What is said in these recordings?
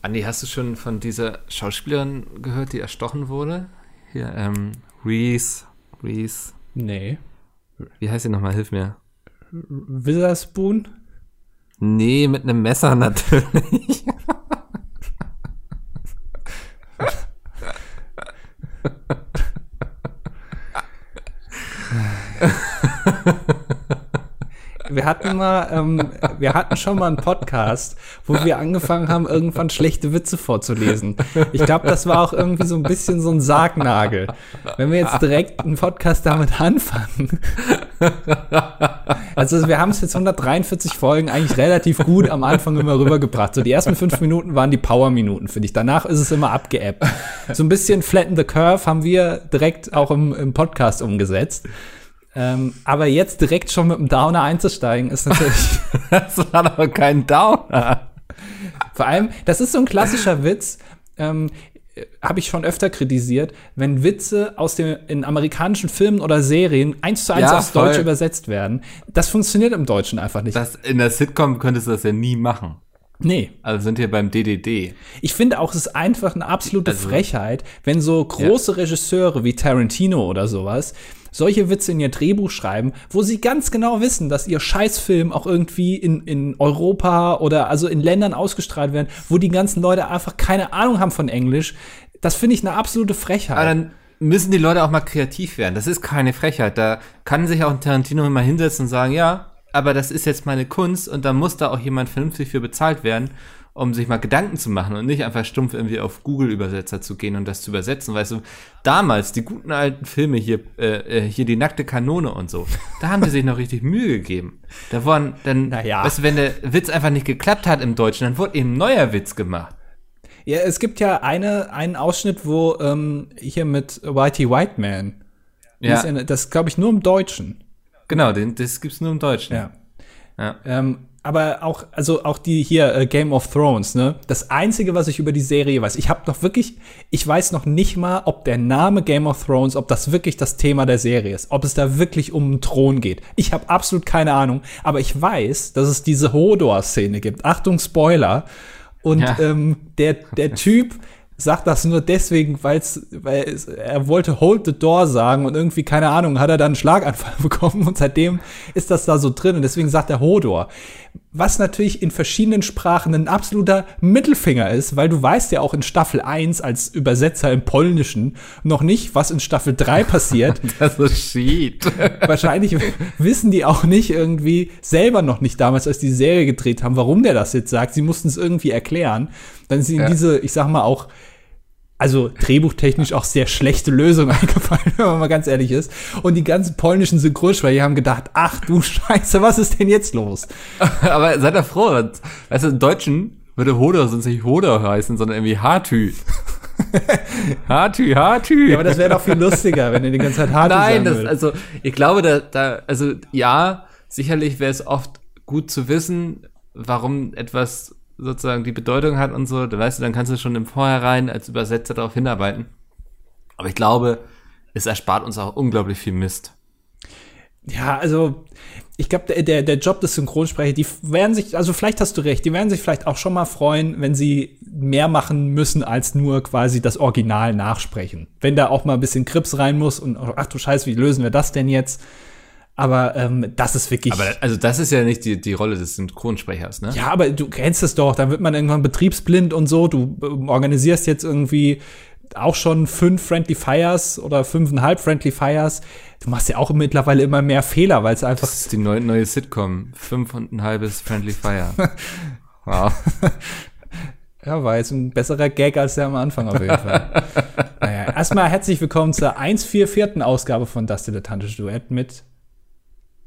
Andi, hast du schon von dieser Schauspielerin gehört, die erstochen wurde? Hier, ähm, Reese, Reese. Nee. Wie heißt sie nochmal? Hilf mir. Witherspoon? Nee, mit einem Messer natürlich. hatten mal, ähm, wir hatten schon mal einen Podcast, wo wir angefangen haben, irgendwann schlechte Witze vorzulesen. Ich glaube, das war auch irgendwie so ein bisschen so ein Sargnagel. Wenn wir jetzt direkt einen Podcast damit anfangen. Also wir haben es jetzt 143 Folgen eigentlich relativ gut am Anfang immer rübergebracht. So die ersten fünf Minuten waren die Power-Minuten, finde ich. Danach ist es immer abgeappt. So ein bisschen Flatten the Curve haben wir direkt auch im, im Podcast umgesetzt. Ähm, aber jetzt direkt schon mit dem Downer einzusteigen, ist natürlich. das war doch kein Downer. Vor allem, das ist so ein klassischer Witz. Ähm, habe ich schon öfter kritisiert, wenn Witze aus den in amerikanischen Filmen oder Serien eins zu eins ja, aufs Deutsche übersetzt werden. Das funktioniert im Deutschen einfach nicht. Das, in der Sitcom könntest du das ja nie machen. Nee. Also sind wir beim DDD. Ich finde auch, es ist einfach eine absolute also, Frechheit, wenn so große ja. Regisseure wie Tarantino oder sowas solche Witze in ihr Drehbuch schreiben, wo sie ganz genau wissen, dass ihr Scheißfilm auch irgendwie in, in Europa oder also in Ländern ausgestrahlt werden, wo die ganzen Leute einfach keine Ahnung haben von Englisch. Das finde ich eine absolute Frechheit. Aber dann müssen die Leute auch mal kreativ werden. Das ist keine Frechheit. Da kann sich auch ein Tarantino immer hinsetzen und sagen, ja, aber das ist jetzt meine Kunst und da muss da auch jemand vernünftig für bezahlt werden um sich mal Gedanken zu machen und nicht einfach stumpf irgendwie auf Google-Übersetzer zu gehen und das zu übersetzen. Weißt du, damals, die guten alten Filme hier, äh, äh, hier die nackte Kanone und so, da haben die sich noch richtig Mühe gegeben. Da waren dann, naja. weißt du, wenn der Witz einfach nicht geklappt hat im Deutschen, dann wurde eben ein neuer Witz gemacht. Ja, es gibt ja eine, einen Ausschnitt, wo ähm, hier mit Whitey White Man, ja. das glaube ich nur im Deutschen. Genau, den, das gibt's nur im Deutschen. Ja. ja. Ähm, aber auch, also auch die hier äh, Game of Thrones, ne? Das einzige, was ich über die Serie weiß, ich habe noch wirklich, ich weiß noch nicht mal, ob der Name Game of Thrones, ob das wirklich das Thema der Serie ist, ob es da wirklich um einen Thron geht. Ich habe absolut keine Ahnung, aber ich weiß, dass es diese Hodor-Szene gibt. Achtung, Spoiler. Und ja. ähm, der, der Typ, sagt das nur deswegen, weil's, weil es, er wollte Hold the Door sagen und irgendwie, keine Ahnung, hat er dann einen Schlaganfall bekommen und seitdem ist das da so drin und deswegen sagt er Hodor. Was natürlich in verschiedenen Sprachen ein absoluter Mittelfinger ist, weil du weißt ja auch in Staffel 1 als Übersetzer im Polnischen noch nicht, was in Staffel 3 passiert. das ist shit. Wahrscheinlich wissen die auch nicht irgendwie selber noch nicht damals, als die Serie gedreht haben, warum der das jetzt sagt. Sie mussten es irgendwie erklären. Dann ihnen ja. diese, ich sag mal auch, also drehbuchtechnisch auch sehr schlechte Lösung eingefallen, wenn man mal ganz ehrlich ist. Und die ganzen polnischen Synchronsprecher haben gedacht, ach du Scheiße, was ist denn jetzt los? Aber seid ihr froh, weißt du, im Deutschen würde Hodor sonst nicht Hodor heißen, sondern irgendwie Hartü. Hartü, Hartü. Ja, aber das wäre doch viel lustiger, wenn ihr die ganze Zeit Hartü Nein, das, also ich glaube, da, da, also ja, sicherlich wäre es oft gut zu wissen, warum etwas sozusagen die Bedeutung hat und so, dann weißt du, dann kannst du schon im Vorhinein als Übersetzer darauf hinarbeiten. Aber ich glaube, es erspart uns auch unglaublich viel Mist. Ja, also ich glaube, der, der, der Job des Synchronsprechers, die werden sich, also vielleicht hast du recht, die werden sich vielleicht auch schon mal freuen, wenn sie mehr machen müssen, als nur quasi das Original nachsprechen. Wenn da auch mal ein bisschen Krips rein muss und ach du Scheiße, wie lösen wir das denn jetzt? Aber ähm, das ist wirklich. Aber also das ist ja nicht die, die Rolle des Synchronsprechers, ne? Ja, aber du kennst es doch, dann wird man irgendwann betriebsblind und so. Du äh, organisierst jetzt irgendwie auch schon fünf Friendly Fires oder fünfeinhalb Friendly Fires. Du machst ja auch mittlerweile immer mehr Fehler, weil es einfach. Das ist die neue, neue Sitcom. Fünf und ein halbes Friendly Fire. wow. Ja, war jetzt ein besserer Gag als der am Anfang auf jeden Fall. naja, erstmal herzlich willkommen zur 144. Ausgabe von Das Dilettantische Duett mit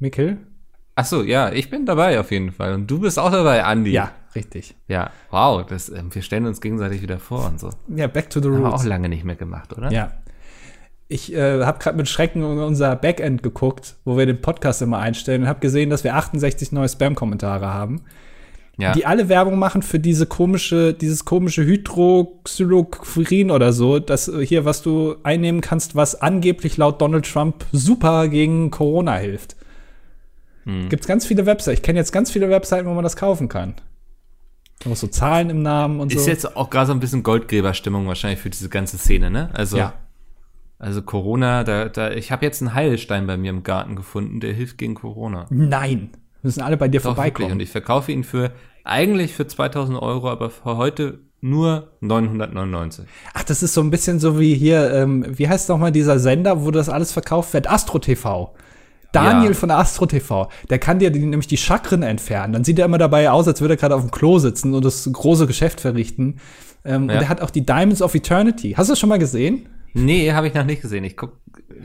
Mikkel? Ach so, ja, ich bin dabei auf jeden Fall. Und du bist auch dabei, Andi. Ja, richtig. Ja, wow, das, äh, wir stellen uns gegenseitig wieder vor und so. Ja, back to the roots. Haben wir auch lange nicht mehr gemacht, oder? Ja. Ich äh, habe gerade mit Schrecken unser Backend geguckt, wo wir den Podcast immer einstellen und habe gesehen, dass wir 68 neue Spam-Kommentare haben. Ja. Die alle Werbung machen für diese komische, dieses komische Hydroxyloquin oder so, das hier, was du einnehmen kannst, was angeblich laut Donald Trump super gegen Corona hilft. Hm. Gibt es ganz viele Webseiten. Ich kenne jetzt ganz viele Webseiten, wo man das kaufen kann. Noch so Zahlen im Namen und Ist so. jetzt auch gerade so ein bisschen Goldgräberstimmung wahrscheinlich für diese ganze Szene, ne? Also, Ja. also Corona, da, da, ich habe jetzt einen Heilstein bei mir im Garten gefunden, der hilft gegen Corona. Nein. Müssen alle bei dir Doch, wirklich. vorbeikommen. Und ich verkaufe ihn für, eigentlich für 2000 Euro, aber für heute nur 999. Ach, das ist so ein bisschen so wie hier, ähm, wie heißt noch mal dieser Sender, wo das alles verkauft wird? Astro TV. Daniel Ja. von Astro TV, der kann dir nämlich die Chakren entfernen. Dann sieht er immer dabei aus, als würde er gerade auf dem Klo sitzen und das große Geschäft verrichten. Ähm, Ja. Und er hat auch die Diamonds of Eternity. Hast du das schon mal gesehen? Nee, habe ich noch nicht gesehen. Ich guck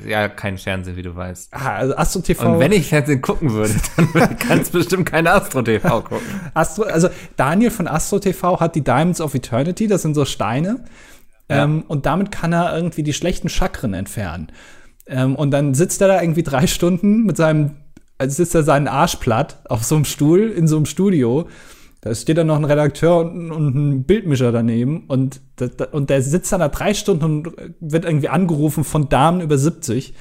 ja kein Fernsehen, wie du weißt. Ah, also Astro TV. Und wenn ich Fernsehen gucken würde, dann kannst du bestimmt keine Astro TV gucken. Astro, also Daniel von Astro TV hat die Diamonds of Eternity, das sind so Steine. Ja. Ähm, und damit kann er irgendwie die schlechten Chakren entfernen. Ähm, und dann sitzt er da irgendwie drei Stunden mit seinem, also sitzt er seinen Arsch platt auf so einem Stuhl in so einem Studio. Da steht dann noch ein Redakteur und, und ein Bildmischer daneben und, und der sitzt dann da drei Stunden und wird irgendwie angerufen von Damen über 70,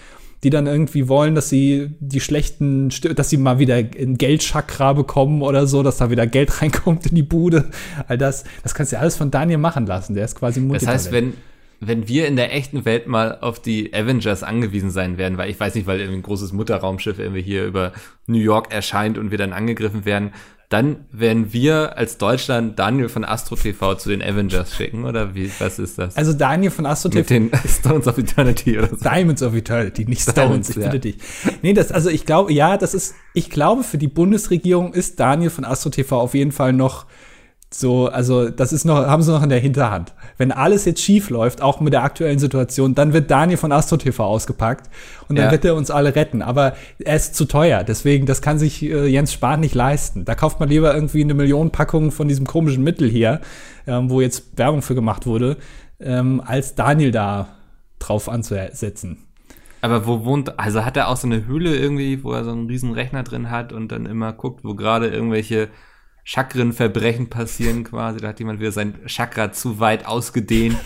die dann irgendwie wollen, dass sie die schlechten, dass sie mal wieder ein Geldchakra bekommen oder so, dass da wieder Geld reinkommt in die Bude. All das, das kannst du ja alles von Daniel machen lassen. Der ist quasi ein Das heißt, Multitalent. wenn, wenn wir in der echten Welt mal auf die Avengers angewiesen sein werden, weil ich weiß nicht, weil irgendwie ein großes Mutterraumschiff irgendwie hier über New York erscheint und wir dann angegriffen werden, dann werden wir als Deutschland Daniel von Astro TV zu den Avengers schicken, oder wie, was ist das? Also Daniel von Astro Mit TV. den Stones of Eternity oder so. Diamonds of Eternity, nicht Stones, Diamonds, ich ja. bitte dich. Nee, das, also ich glaube, ja, das ist, ich glaube, für die Bundesregierung ist Daniel von Astro TV auf jeden Fall noch so, also das ist noch, haben sie noch in der Hinterhand. Wenn alles jetzt schief läuft, auch mit der aktuellen Situation, dann wird Daniel von Astro TV ausgepackt und dann Ja. wird er uns alle retten. Aber er ist zu teuer, deswegen, das kann sich äh, Jens Spahn nicht leisten. Da kauft man lieber irgendwie eine Million Packung von diesem komischen Mittel hier, ähm, wo jetzt Werbung für gemacht wurde, ähm, als Daniel da drauf anzusetzen. Aber wo wohnt, also hat er auch so eine Höhle irgendwie, wo er so einen riesen Rechner drin hat und dann immer guckt, wo gerade irgendwelche Chakrenverbrechen passieren quasi. Da hat jemand wieder sein Chakra zu weit ausgedehnt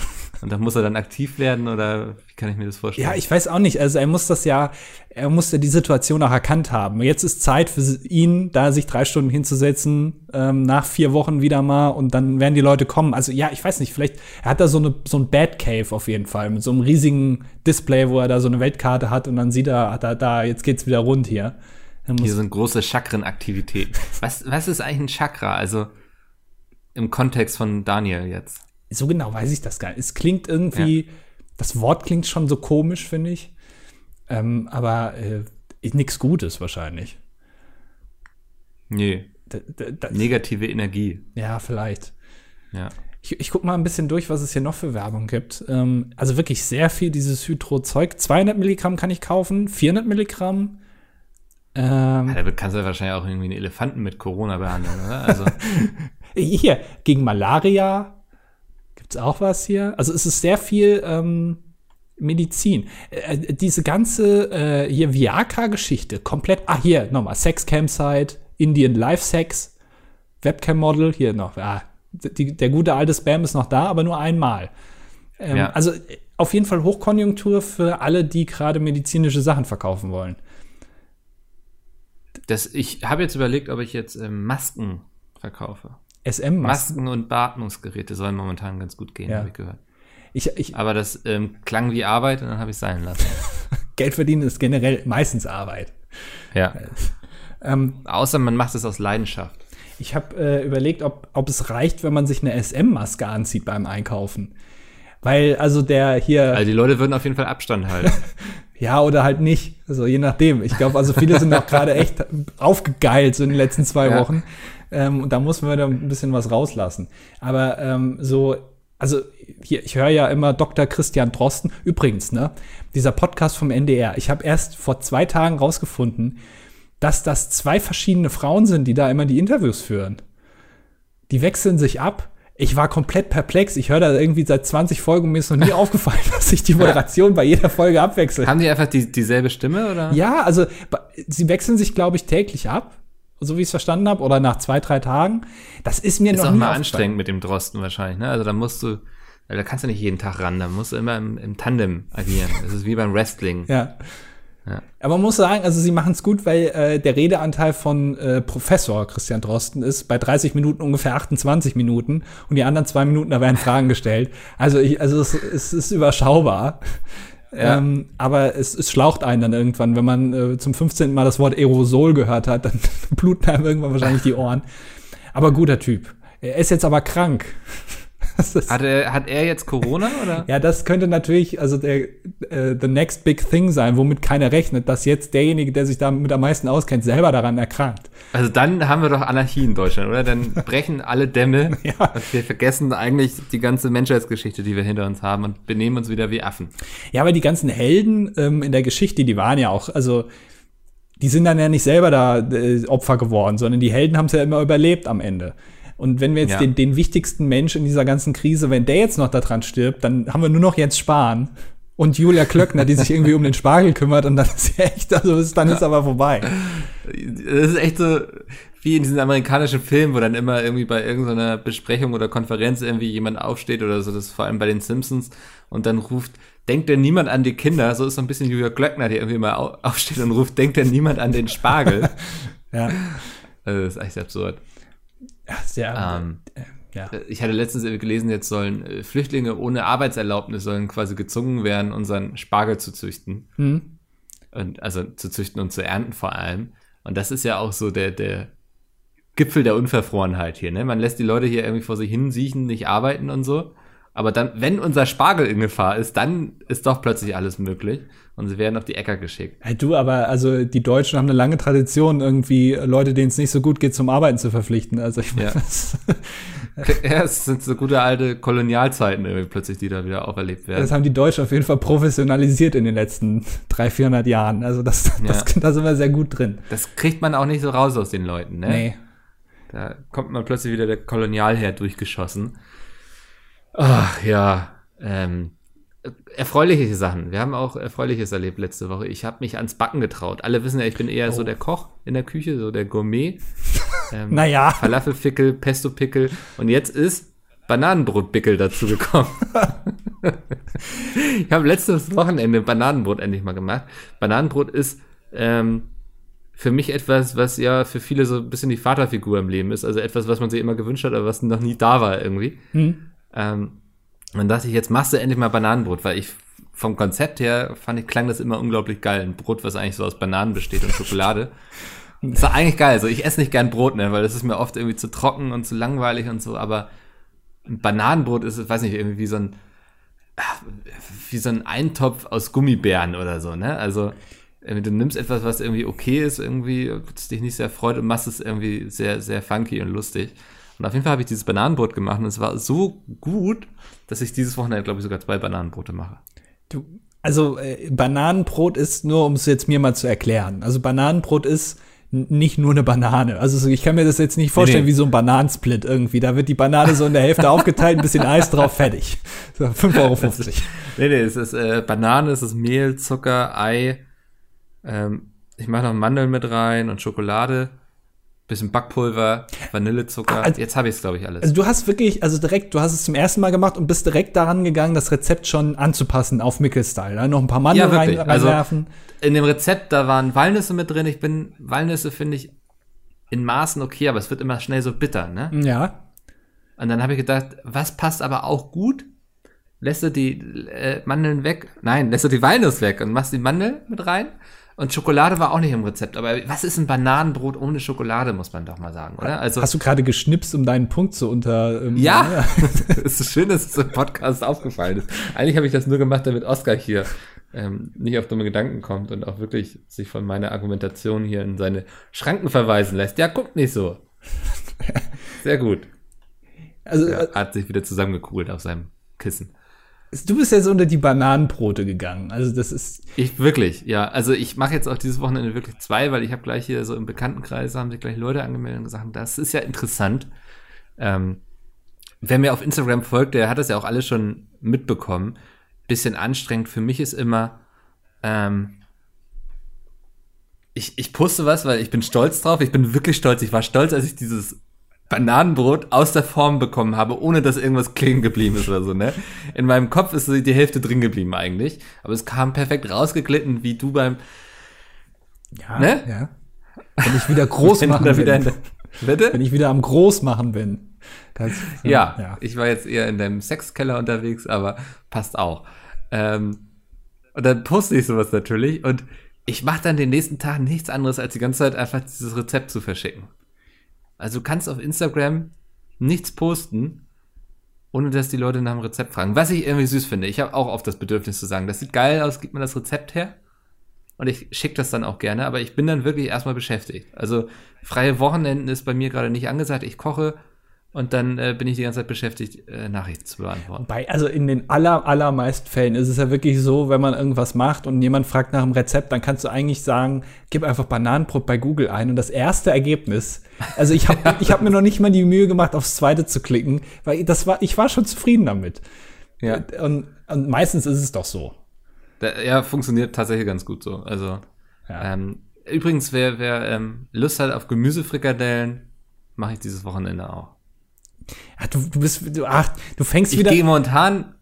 und da muss er dann aktiv werden oder wie kann ich mir das vorstellen? Ja, ich weiß auch nicht. Also er muss das ja, er muss ja die Situation auch erkannt haben. Jetzt ist Zeit für ihn, da sich drei Stunden hinzusetzen, ähm, nach vier Wochen wieder mal und dann werden die Leute kommen. Also ja, ich weiß nicht, vielleicht, er hat da so eine, so ein Bad Cave auf jeden Fall, mit so einem riesigen Display, wo er da so eine Weltkarte hat und dann sieht er, er da, jetzt geht's wieder rund hier. Er Hier sind große Chakrenaktivitäten. Was, was ist eigentlich ein Chakra? Also im Kontext von Daniel jetzt. so genau weiß ich das gar nicht. Es klingt irgendwie, das Wort klingt schon so komisch, finde ich. Ähm, aber äh, nichts Gutes wahrscheinlich. Nee, da, negative Energie. ja, vielleicht. Ja. Ich, ich gucke mal ein bisschen durch, was es hier noch für Werbung gibt. Ähm, also wirklich sehr viel dieses Hydro-Zeug. 200 Milligramm kann ich kaufen, 400 Milligramm. Ähm, Damit kannst du ja wahrscheinlich auch irgendwie einen Elefanten mit Corona behandeln, oder? Also, hier, gegen Malaria gibt's auch was hier. Also es ist sehr viel ähm, Medizin. Äh, diese ganze äh, hier Viagra-Geschichte, komplett, ah hier, nochmal, Sex Campsite, Indian Life Sex, Webcam-Model, hier noch, ah, die, der gute alte Spam ist noch da, aber nur einmal. Ähm, Ja. Also äh, auf jeden Fall Hochkonjunktur für alle, die gerade medizinische Sachen verkaufen wollen. Das, ich habe jetzt überlegt, ob ich jetzt ähm, Masken verkaufe. SM-Masken. Masken und Beatmungsgeräte sollen momentan ganz gut gehen, Ja. habe ich gehört. Ich, ich, Aber das ähm, klang wie Arbeit und dann habe ich es sein lassen. Geld verdienen ist generell meistens Arbeit. Ja. Ähm, Außer man macht es aus Leidenschaft. Ich habe äh, überlegt, ob, ob es reicht, wenn man sich eine SM-Maske anzieht beim Einkaufen. Weil, also der hier, Also die Leute würden auf jeden Fall Abstand halten. ja oder halt nicht. Also je nachdem. Ich glaube, also viele sind auch gerade echt aufgegeilt so in den letzten zwei Ja. Wochen. Ähm, und da muss man da ein bisschen was rauslassen. Aber ähm, so, also hier, ich höre ja immer Dr. Christian Drosten. Übrigens, ne, dieser Podcast vom NDR. Ich habe erst vor zwei Tagen rausgefunden, dass das zwei verschiedene Frauen sind, die da immer die Interviews führen. Die wechseln sich ab. Ich war komplett perplex. Ich höre da irgendwie seit 20 Folgen, mir ist noch nie aufgefallen, dass sich die Moderation bei jeder Folge abwechselt. Haben die einfach die, dieselbe Stimme oder? Ja, also sie wechseln sich, glaube ich, täglich ab, so wie ich es verstanden habe, oder nach zwei, drei Tagen. Das ist mir Ist noch auch nie mal anstrengend mit dem Drosten wahrscheinlich, ne? Also da musst du, da kannst du nicht jeden Tag ran, da musst du immer im, im Tandem agieren. Das ist wie beim Wrestling. Ja. Ja. Aber man muss sagen, also sie machen es gut, weil äh, der Redeanteil von äh, Professor Christian Drosten ist bei 30 Minuten ungefähr 28 Minuten und die anderen zwei Minuten, da werden Fragen gestellt. Also, ich, also es, es ist überschaubar. Ja. Ähm, aber es, es schlaucht einen dann irgendwann, wenn man äh, zum 15. Mal das Wort Aerosol gehört hat, dann bluten einem irgendwann wahrscheinlich die Ohren. Aber guter Typ. Er ist jetzt aber krank. Hat er, hat er jetzt Corona oder? ja, das könnte natürlich also der äh, the next big thing sein, womit keiner rechnet, dass jetzt derjenige, der sich damit am meisten auskennt, selber daran erkrankt. Also dann haben wir doch Anarchie in Deutschland, oder? Dann brechen alle Dämme ja. wir vergessen eigentlich die ganze Menschheitsgeschichte, die wir hinter uns haben und benehmen uns wieder wie Affen. Ja, aber die ganzen Helden ähm, in der Geschichte, die waren ja auch, also die sind dann ja nicht selber da äh, Opfer geworden, sondern die Helden haben es ja immer überlebt am Ende. Und wenn wir jetzt ja. den, den wichtigsten Mensch in dieser ganzen Krise, wenn der jetzt noch daran stirbt, dann haben wir nur noch Jens Spahn und Julia Klöckner, die sich irgendwie um den Spargel kümmert und dann ist ja echt, also ist, dann ist aber vorbei. Das ist echt so wie in diesen amerikanischen Filmen, wo dann immer irgendwie bei irgendeiner Besprechung oder Konferenz irgendwie jemand aufsteht oder so, das ist vor allem bei den Simpsons und dann ruft, denkt denn niemand an die Kinder? So ist so ein bisschen Julia Klöckner, die irgendwie mal aufsteht und ruft, denkt denn niemand an den Spargel? ja. Also das ist echt absurd. Ja, sehr. Ähm, äh, ja. Ich hatte letztens gelesen, jetzt sollen äh, Flüchtlinge ohne Arbeitserlaubnis sollen quasi gezwungen werden, unseren Spargel zu züchten. Mhm. Und, also zu züchten und zu ernten vor allem. Und das ist ja auch so der, der Gipfel der Unverfrorenheit hier. Ne? Man lässt die Leute hier irgendwie vor sich hin siechen, nicht arbeiten und so. Aber dann, wenn unser Spargel in Gefahr ist, dann ist doch plötzlich alles möglich und sie werden auf die Äcker geschickt. Hey, du, aber also die Deutschen haben eine lange Tradition, irgendwie Leute, denen es nicht so gut geht, zum Arbeiten zu verpflichten. Also ich ja. weiß. ja, es sind so gute alte Kolonialzeiten irgendwie plötzlich, die da wieder auferlebt werden. Das haben die Deutschen auf jeden Fall professionalisiert in den letzten 300, 400 Jahren. Also das, das, ja. da sind wir sehr gut drin. Das kriegt man auch nicht so raus aus den Leuten, ne? Nee. Da kommt man plötzlich wieder der Kolonialherr durchgeschossen. Ach ja, ähm, erfreuliche Sachen. Wir haben auch Erfreuliches erlebt letzte Woche. Ich habe mich ans Backen getraut. Alle wissen ja, ich bin eher oh. so der Koch in der Küche, so der Gourmet. Ähm, naja. Falafelfickel, Pesto-Pickel. Und jetzt ist Bananenbrotpickel dazu gekommen. ich habe letztes Wochenende Bananenbrot endlich mal gemacht. Bananenbrot ist ähm, für mich etwas, was ja für viele so ein bisschen die Vaterfigur im Leben ist. Also etwas, was man sich immer gewünscht hat, aber was noch nie da war irgendwie. Hm. Ähm, und dachte ich, jetzt machst du endlich mal Bananenbrot, weil ich vom Konzept her fand ich, klang das immer unglaublich geil. Ein Brot, was eigentlich so aus Bananen besteht und Schokolade. Das war eigentlich geil. Also ich esse nicht gern Brot, ne, weil das ist mir oft irgendwie zu trocken und zu langweilig und so, aber ein Bananenbrot ist, weiß nicht, irgendwie wie so ein, wie so ein Eintopf aus Gummibären oder so, ne? Also, du nimmst etwas, was irgendwie okay ist, irgendwie, dich nicht sehr freut und machst es irgendwie sehr, sehr funky und lustig. Und auf jeden Fall habe ich dieses Bananenbrot gemacht und es war so gut, dass ich dieses Wochenende, glaube ich, sogar zwei Bananenbrote mache. Du, also äh, Bananenbrot ist nur, um es jetzt mir mal zu erklären. Also Bananenbrot ist nicht nur eine Banane. Also ich kann mir das jetzt nicht vorstellen nee, nee. wie so ein Bananensplit irgendwie. Da wird die Banane so in der Hälfte aufgeteilt, ein bisschen Eis drauf, fertig. So, 5,50 Euro. nee, nee, es ist äh, Banane, es ist Mehl, Zucker, Ei. Ähm, ich mache noch Mandeln mit rein und Schokolade bisschen Backpulver, Vanillezucker. Also, Jetzt habe ich es, glaube ich, alles. Also du hast wirklich, also direkt, du hast es zum ersten Mal gemacht und bist direkt daran gegangen, das Rezept schon anzupassen auf Mickel-Style. Ne? Noch ein paar Mandeln ja, rein, also reinwerfen. Also, in dem Rezept, da waren Walnüsse mit drin. Ich bin, Walnüsse finde ich in Maßen okay, aber es wird immer schnell so bitter, ne? Ja. Und dann habe ich gedacht, was passt aber auch gut? Lässt du die äh, Mandeln weg? Nein, lässt du die Walnuss weg und machst die Mandel mit rein und Schokolade war auch nicht im Rezept. Aber was ist ein Bananenbrot ohne Schokolade, muss man doch mal sagen, oder? Also, Hast du gerade geschnipst, um deinen Punkt zu unter. Ähm, ja, ja. es ist schön, dass es im Podcast aufgefallen ist. Eigentlich habe ich das nur gemacht, damit Oscar hier ähm, nicht auf dumme Gedanken kommt und auch wirklich sich von meiner Argumentation hier in seine Schranken verweisen lässt. Ja, guckt nicht so. Sehr gut. Also, er äh, hat sich wieder zusammengekugelt auf seinem Kissen. Du bist jetzt unter die Bananenbrote gegangen. Also das ist. Ich wirklich, ja. Also ich mache jetzt auch dieses Wochenende wirklich zwei, weil ich habe gleich hier so im Bekanntenkreis haben sich gleich Leute angemeldet und gesagt, das ist ja interessant. Ähm, wer mir auf Instagram folgt, der hat das ja auch alles schon mitbekommen. Bisschen anstrengend für mich ist immer, ähm, ich, ich poste was, weil ich bin stolz drauf. Ich bin wirklich stolz. Ich war stolz, als ich dieses Bananenbrot aus der Form bekommen habe, ohne dass irgendwas kleben geblieben ist oder so, ne? In meinem Kopf ist die Hälfte drin geblieben eigentlich, aber es kam perfekt rausgeglitten, wie du beim Ja, Ne? ja. Wenn ich wieder groß machen bin. der, bitte? Wenn ich wieder am Großmachen bin. Ganz, Ja, ja. ich war jetzt eher in deinem Sexkeller unterwegs, aber passt auch. Ähm, und dann poste ich sowas natürlich und ich mache dann den nächsten Tag nichts anderes, als die ganze Zeit einfach dieses Rezept zu verschicken. Also du kannst auf Instagram nichts posten, ohne dass die Leute nach dem Rezept fragen. Was ich irgendwie süß finde. Ich habe auch oft das Bedürfnis zu sagen, das sieht geil aus, gib mir das Rezept her. Und ich schicke das dann auch gerne, aber ich bin dann wirklich erstmal beschäftigt. Also freie Wochenenden ist bei mir gerade nicht angesagt. Ich koche und dann äh, bin ich die ganze Zeit beschäftigt, äh, Nachrichten zu beantworten. Bei, also in den aller, allermeisten Fällen ist es ja wirklich so, wenn man irgendwas macht und jemand fragt nach einem Rezept, dann kannst du eigentlich sagen, gib einfach Bananenbrot bei Google ein und das erste Ergebnis, also ich habe ich hab mir noch nicht mal die Mühe gemacht, aufs zweite zu klicken, weil das war, ich war schon zufrieden damit. Ja. Und, und meistens ist es doch so. Da, ja, funktioniert tatsächlich ganz gut so. Also, Ja. ähm, übrigens, wer, wer ähm, Lust hat auf Gemüsefrikadellen, mache ich dieses Wochenende auch. Ach, du, du bist, du, ach, du fängst Ich wieder. gehe momentan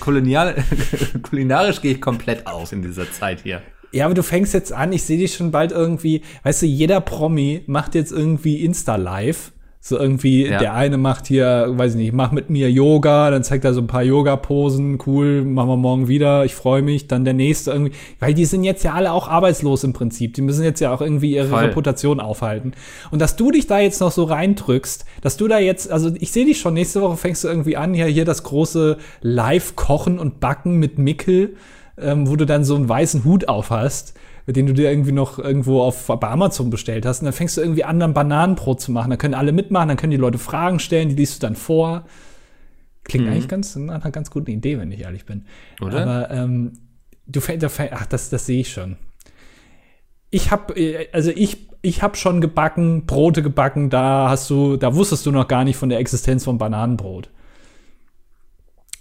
kolonial, kulinarisch gehe ich komplett aus in dieser Zeit hier. Ja, aber du fängst jetzt an, ich sehe dich schon bald irgendwie, weißt du, jeder Promi macht jetzt irgendwie Insta-Live. So irgendwie, Ja. der eine macht hier, weiß ich nicht, mach mit mir Yoga, dann zeigt er so ein paar Yoga-Posen, cool, machen wir morgen wieder, ich freue mich. Dann der nächste irgendwie, weil die sind jetzt ja alle auch arbeitslos im Prinzip. Die müssen jetzt ja auch irgendwie ihre Voll. Reputation aufhalten. Und dass du dich da jetzt noch so reindrückst, dass du da jetzt, also ich sehe dich schon, nächste Woche fängst du irgendwie an, hier, hier das große Live-Kochen und Backen mit Mickel ähm, wo du dann so einen weißen Hut auf hast, den du dir irgendwie noch irgendwo auf bei Amazon bestellt hast. Und dann fängst du irgendwie an, dann Bananenbrot zu machen. Dann können alle mitmachen, dann können die Leute Fragen stellen, die liest du dann vor. Klingt eigentlich ganz nach einer ganz guten Idee, wenn ich ehrlich bin. Oder? Aber ähm, du fäng- ach, das, das sehe ich schon. Ich habe, also ich, ich habe schon gebacken, Brote gebacken. Da hast du, da wusstest du noch gar nicht von der Existenz von Bananenbrot.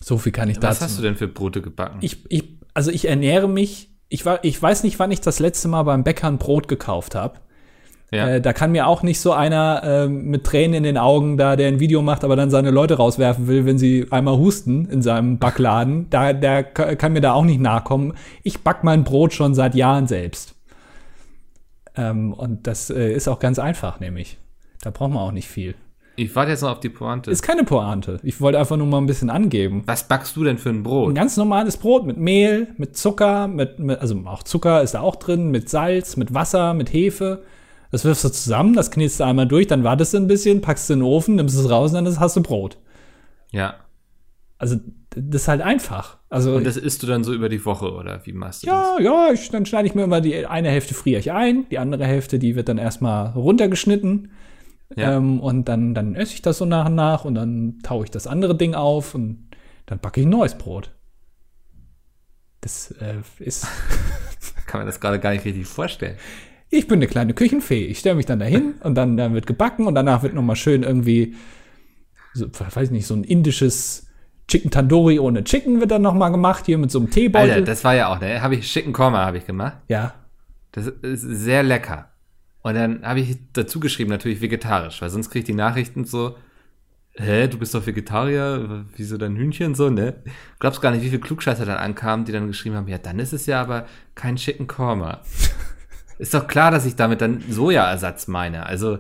So viel kann ich Was dazu. hast du denn für Brote gebacken? Ich, ich, also ich ernähre mich. Ich, war, ich weiß nicht, wann ich das letzte Mal beim Bäcker ein Brot gekauft habe. ja. Äh, da kann mir auch nicht so einer äh, mit Tränen in den Augen da, der ein Video macht, aber dann seine Leute rauswerfen will, wenn sie einmal husten in seinem Backladen. Da, der ka- kann mir da auch nicht nachkommen. Ich back mein Brot schon seit Jahren selbst. Ähm, und das äh, ist auch ganz einfach, nämlich. Da braucht man auch nicht viel. Ich warte jetzt noch auf die Pointe. Ist keine Pointe. Ich wollte einfach nur mal ein bisschen angeben. Was backst du denn für ein Ein Brot? ganz normales Brot mit Mehl, mit Zucker, mit, mit, also auch Zucker ist da auch drin, mit Salz, mit Wasser, mit Hefe. Das wirfst du zusammen, das knetst du einmal durch, dann wartest du ein bisschen, packst es in den Ofen, nimmst es raus und dann hast du Brot. Ja. Also das ist halt einfach. Also Und das isst du dann so über die Woche oder wie machst du ja, ja, ich, dann schneide ich mir immer die eine Hälfte friere ich ein, die andere Hälfte, die wird dann erstmal runtergeschnitten. Ja. Ähm, und dann, dann esse ich das so nach und nach und dann taue ich das andere Ding auf und dann backe ich ein neues Brot. Das äh, ist. Kann man das gerade gar nicht richtig vorstellen. Ich bin eine kleine Küchenfee. Ich stelle mich dann dahin und dann, dann wird gebacken und danach wird noch mal schön irgendwie, so, weiß nicht, so ein indisches Chicken Tandoori ohne Chicken wird dann noch mal gemacht, hier mit so einem Teebeutel. Alter, das war ja auch, ne? Habe ich Chicken Korma habe ich gemacht. ja, Das ist sehr lecker. Und dann habe ich dazu geschrieben, natürlich vegetarisch, weil sonst kriege ich die Nachrichten so, hä, du bist doch Vegetarier, wieso dein Hühnchen so, ne? Glaubst gar nicht, wie viele Klugscheißer dann ankamen, die dann geschrieben haben, ja, dann ist es ja aber kein Chicken Korma. ist doch klar, dass ich damit dann Sojaersatz meine. Also,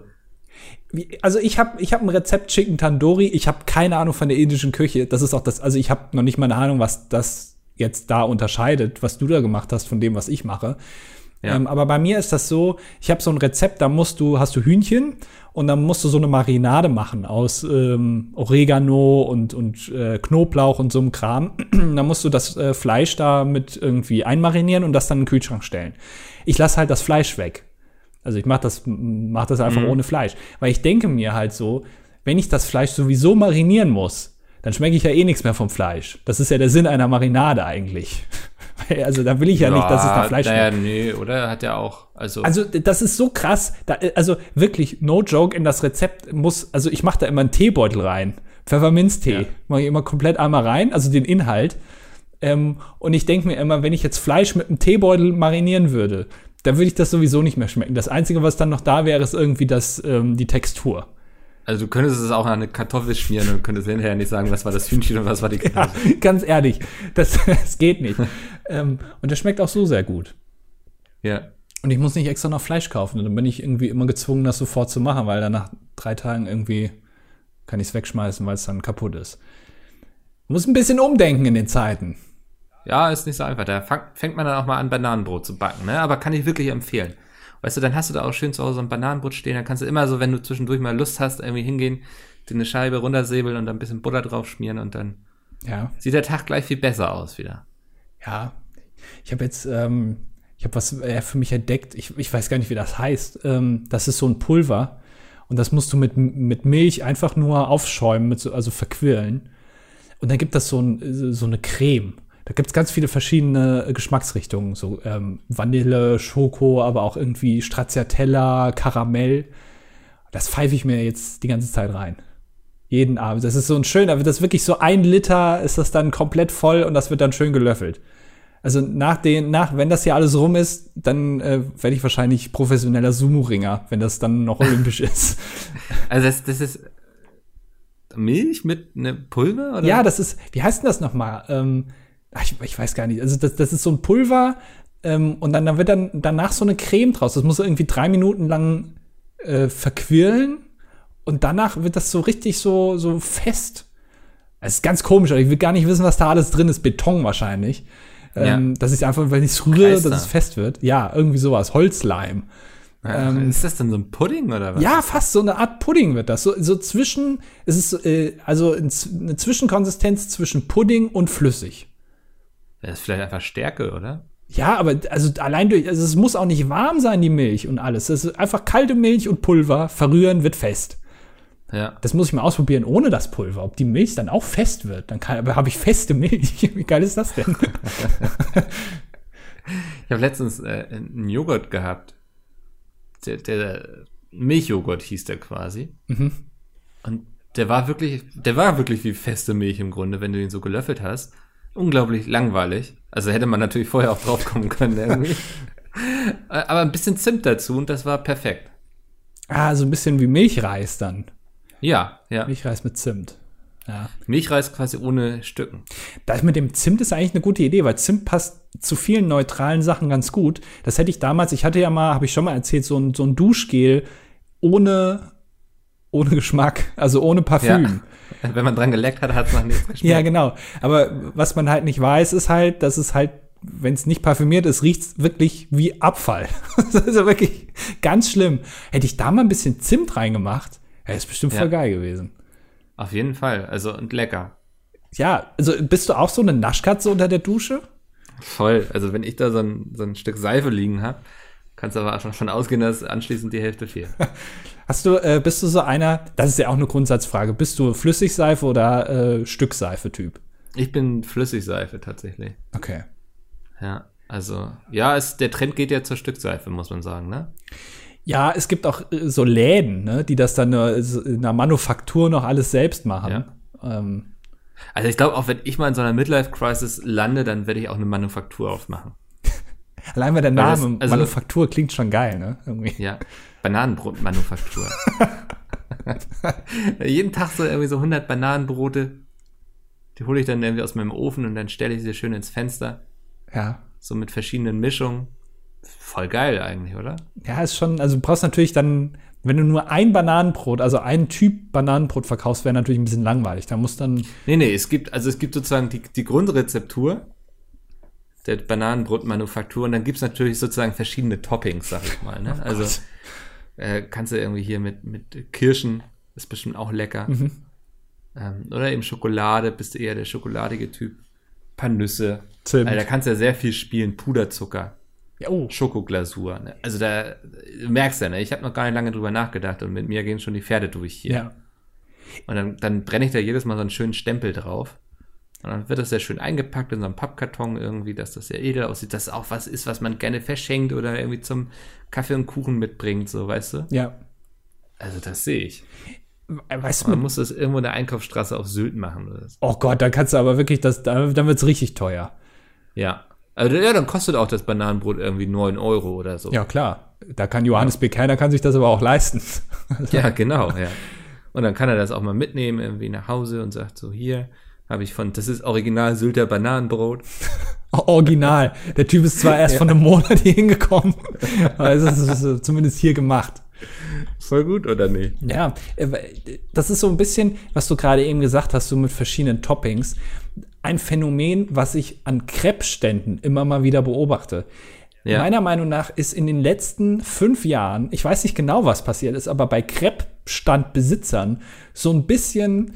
Wie- Also ich habe ich hab ein Rezept Chicken Tandoori. Ich habe keine Ahnung von der indischen Küche. Das ist auch das. Also ich habe noch nicht mal eine Ahnung, was das jetzt da unterscheidet, was du da gemacht hast von dem, was ich mache. Ja. Ähm, aber bei mir ist das so, ich habe so ein Rezept, da musst du, hast du Hühnchen und dann musst du so eine Marinade machen aus ähm, Oregano und, und äh, Knoblauch und so einem Kram. dann musst du das äh, Fleisch da mit irgendwie einmarinieren und das dann in den Kühlschrank stellen. Ich lasse halt das Fleisch weg. Also ich mache das, mach das einfach ohne Fleisch. Weil ich denke mir halt so, wenn ich das Fleisch sowieso marinieren muss, dann schmecke ich ja eh nichts mehr vom Fleisch. Das ist ja der Sinn einer Marinade eigentlich. also da will ich ja, nicht, dass es nach Fleisch naja, schmeckt. nee, oder? Hat ja auch, also, Also das ist so krass. Da, also wirklich, no joke, in das Rezept muss, also ich mache da immer einen Teebeutel rein. Pfefferminztee. Ja. Mache ich immer komplett einmal rein, also den Inhalt. Ähm, und ich denke mir immer, wenn ich jetzt Fleisch mit einem Teebeutel marinieren würde, dann würde ich das sowieso nicht mehr schmecken. Das Einzige, was dann noch da wäre, ist irgendwie das, ähm, die Textur. Also du könntest es auch an eine Kartoffel schmieren und könntest hinterher nicht sagen, was war das Hühnchen und was war die Ja, Kartoffel. ganz ehrlich, das, das geht nicht. ähm, und das schmeckt auch so sehr gut. Ja. Und ich muss nicht extra noch Fleisch kaufen. Und dann bin ich irgendwie immer gezwungen, das sofort zu machen, weil dann nach drei Tagen irgendwie kann ich es wegschmeißen, weil es dann kaputt ist. Muss ein bisschen umdenken in den Zeiten. Ja, ist nicht so einfach. Da fängt man dann auch mal an, Bananenbrot zu backen, ne? Aber kann ich wirklich empfehlen. Weißt du, dann hast du da auch schön zu Hause ein Bananenbrot stehen, dann kannst du immer so, wenn du zwischendurch mal Lust hast, irgendwie hingehen, dir eine Scheibe runtersäbeln und dann ein bisschen Butter drauf schmieren und dann Ja. sieht der Tag gleich viel besser aus wieder. Ja. Ich habe jetzt, ähm, ich habe was äh, für mich entdeckt. Ich, ich weiß gar nicht, wie das heißt. Ähm, das ist so ein Pulver. Und das musst du mit, mit Milch einfach nur aufschäumen, mit so, also verquirlen. Und dann gibt das so, ein, so eine Creme. Da gibt es ganz viele verschiedene Geschmacksrichtungen. So ähm, Vanille, Schoko, aber auch irgendwie Stracciatella, Karamell. Das pfeife ich mir jetzt die ganze Zeit rein. Jeden Abend. Das ist so ein schöner, wird das wirklich so ein Liter, ist das dann komplett voll und das wird dann schön gelöffelt. Also nach den, nach, wenn das hier alles rum ist, dann äh, werde ich wahrscheinlich professioneller Sumo-Ringer, wenn das dann noch olympisch ist. Also das, das ist Milch mit ne Pulver? Oder? Ja, das ist, wie heißt denn das nochmal? Ähm, ach, ich, ich weiß gar nicht. Also das, das ist so ein Pulver ähm, und dann, dann wird dann danach so eine Creme draus. Das muss irgendwie drei Minuten lang äh, verquirlen und danach wird das so richtig so, so fest. Es ist ganz komisch, aber ich will gar nicht wissen, was da alles drin ist. Beton wahrscheinlich. Ähm, Das ist einfach, wenn ich es rühre, dass es fest wird. Ja, irgendwie sowas. Holzleim. Ja, ähm, ist das denn so ein Pudding oder was? Ja, fast so eine Art Pudding wird das. So, so zwischen, es ist äh, also eine Zwischenkonsistenz zwischen Pudding und flüssig. Das ist vielleicht einfach Stärke, oder? Ja, aber also allein durch, also es muss auch nicht warm sein, die Milch und alles. Es ist einfach kalte Milch und Pulver, verrühren wird fest. Ja. Das muss ich mal ausprobieren ohne das Pulver, ob die Milch dann auch fest wird. Dann kann, aber habe ich feste Milch. Wie geil ist das denn? Ich habe letztens äh, einen Joghurt gehabt. Der, der Milchjoghurt hieß der quasi. Mhm. Und der war wirklich, der war wirklich wie feste Milch im Grunde, wenn du ihn so gelöffelt hast. Unglaublich langweilig. Also hätte man natürlich vorher auch drauf kommen können irgendwie. Äh, Aber ein bisschen Zimt dazu und das war perfekt. ah, so ein bisschen wie Milchreis dann. Ja, ja. Milchreis mit Zimt. Ja. Milchreis quasi ohne Stücken. Das mit dem Zimt ist eigentlich eine gute Idee, weil Zimt passt zu vielen neutralen Sachen ganz gut. Das hätte ich damals, ich hatte ja mal, habe ich schon mal erzählt, so ein, so ein Duschgel ohne, ohne Geschmack, also ohne Parfüm. Ja. Wenn man dran geleckt hat, hat es nach nichts geschmeckt. Ja, genau. Aber was man halt nicht weiß, ist halt, dass es halt, wenn es nicht parfümiert ist, riecht es wirklich wie Abfall. das ist also wirklich ganz schlimm. Hätte ich da mal ein bisschen Zimt reingemacht, wäre es bestimmt voll Ja. geil gewesen. Auf jeden Fall. Also und lecker. Ja, also bist du auch so eine Naschkatze unter der Dusche? Voll. Also wenn ich da so ein, so ein Stück Seife liegen habe, kannst aber schon ausgehen, dass anschließend die Hälfte fehlt. Hast du, äh, bist du so einer, das ist ja auch eine Grundsatzfrage, bist du Flüssigseife oder äh, Stückseife-Typ? Ich bin Flüssigseife tatsächlich. Okay. Ja. Also, ja, es, der Trend geht ja zur Stückseife, muss man sagen, ne? Ja, es gibt auch äh, so Läden, ne, die das dann äh, in der Manufaktur noch alles selbst machen. Ähm, Also ich glaube, auch wenn ich mal in so einer Midlife-Crisis lande, dann werde ich auch eine Manufaktur aufmachen. Allein weil der Weil das- Name also- Manufaktur klingt schon geil, ne? Irgendwie. Ja, Bananenbrotmanufaktur. Jeden Tag so irgendwie so 100 Bananenbrote. Die hole ich dann irgendwie aus meinem Ofen und dann stelle ich sie schön ins Fenster. Ja. So mit verschiedenen Mischungen. Voll geil eigentlich, oder? Ja, ist schon, also du brauchst natürlich dann, wenn du nur ein Bananenbrot, also einen Typ Bananenbrot verkaufst, wäre natürlich ein bisschen langweilig. Da muss dann, Nee, nee, es gibt, also es gibt sozusagen die, die Grundrezeptur der Bananenbrotmanufaktur und dann gibt's natürlich sozusagen verschiedene Toppings, sag ich mal. Ne? also Gott. äh, kannst du irgendwie hier mit, mit Kirschen, ist bestimmt auch lecker. Ähm, oder eben Schokolade, bist du eher der schokoladige Typ. paar Nüsse. Zimt. Also da kannst du ja sehr viel spielen. Puderzucker, Ja, oh. Schokoglasur. Ne? Also da merkst du ja, ne? ich habe noch gar nicht lange drüber nachgedacht und mit mir gehen schon die Pferde durch hier. Ja. Und dann, dann brenne ich da jedes Mal so einen schönen Stempel drauf. Und dann wird das sehr schön eingepackt in so einem Pappkarton irgendwie, dass das sehr edel aussieht, dass es auch was ist, was man gerne verschenkt oder irgendwie zum Kaffee und Kuchen mitbringt, so, weißt du? Ja. Also das sehe ich. Weißt du, Man muss das irgendwo in der Einkaufsstraße auf Sylt machen oder so. oh Gott, da kannst du aber wirklich, das, da, dann wird's richtig teuer. Ja. Also ja, dann kostet auch das Bananenbrot irgendwie 9 Euro oder so. Ja, klar. Da kann Johannes B. Keiner kann sich das aber auch leisten. Ja, genau, ja. Und dann kann er das auch mal mitnehmen irgendwie nach Hause und sagt so, hier habe ich von, das ist original Sylter Bananenbrot. Original. Der Typ ist zwar erst ja. von einem Monat hier hingekommen, aber es ist zumindest hier gemacht. Voll gut, oder nicht? Ja, äh, das ist so ein bisschen, was du gerade eben gesagt hast, so mit verschiedenen Toppings. Ein Phänomen, was ich an Crepe-Ständen immer mal wieder beobachte. Ja. Meiner Meinung nach ist in den letzten fünf Jahren, ich weiß nicht genau, was passiert ist, aber bei Crepe-Standbesitzern so ein bisschen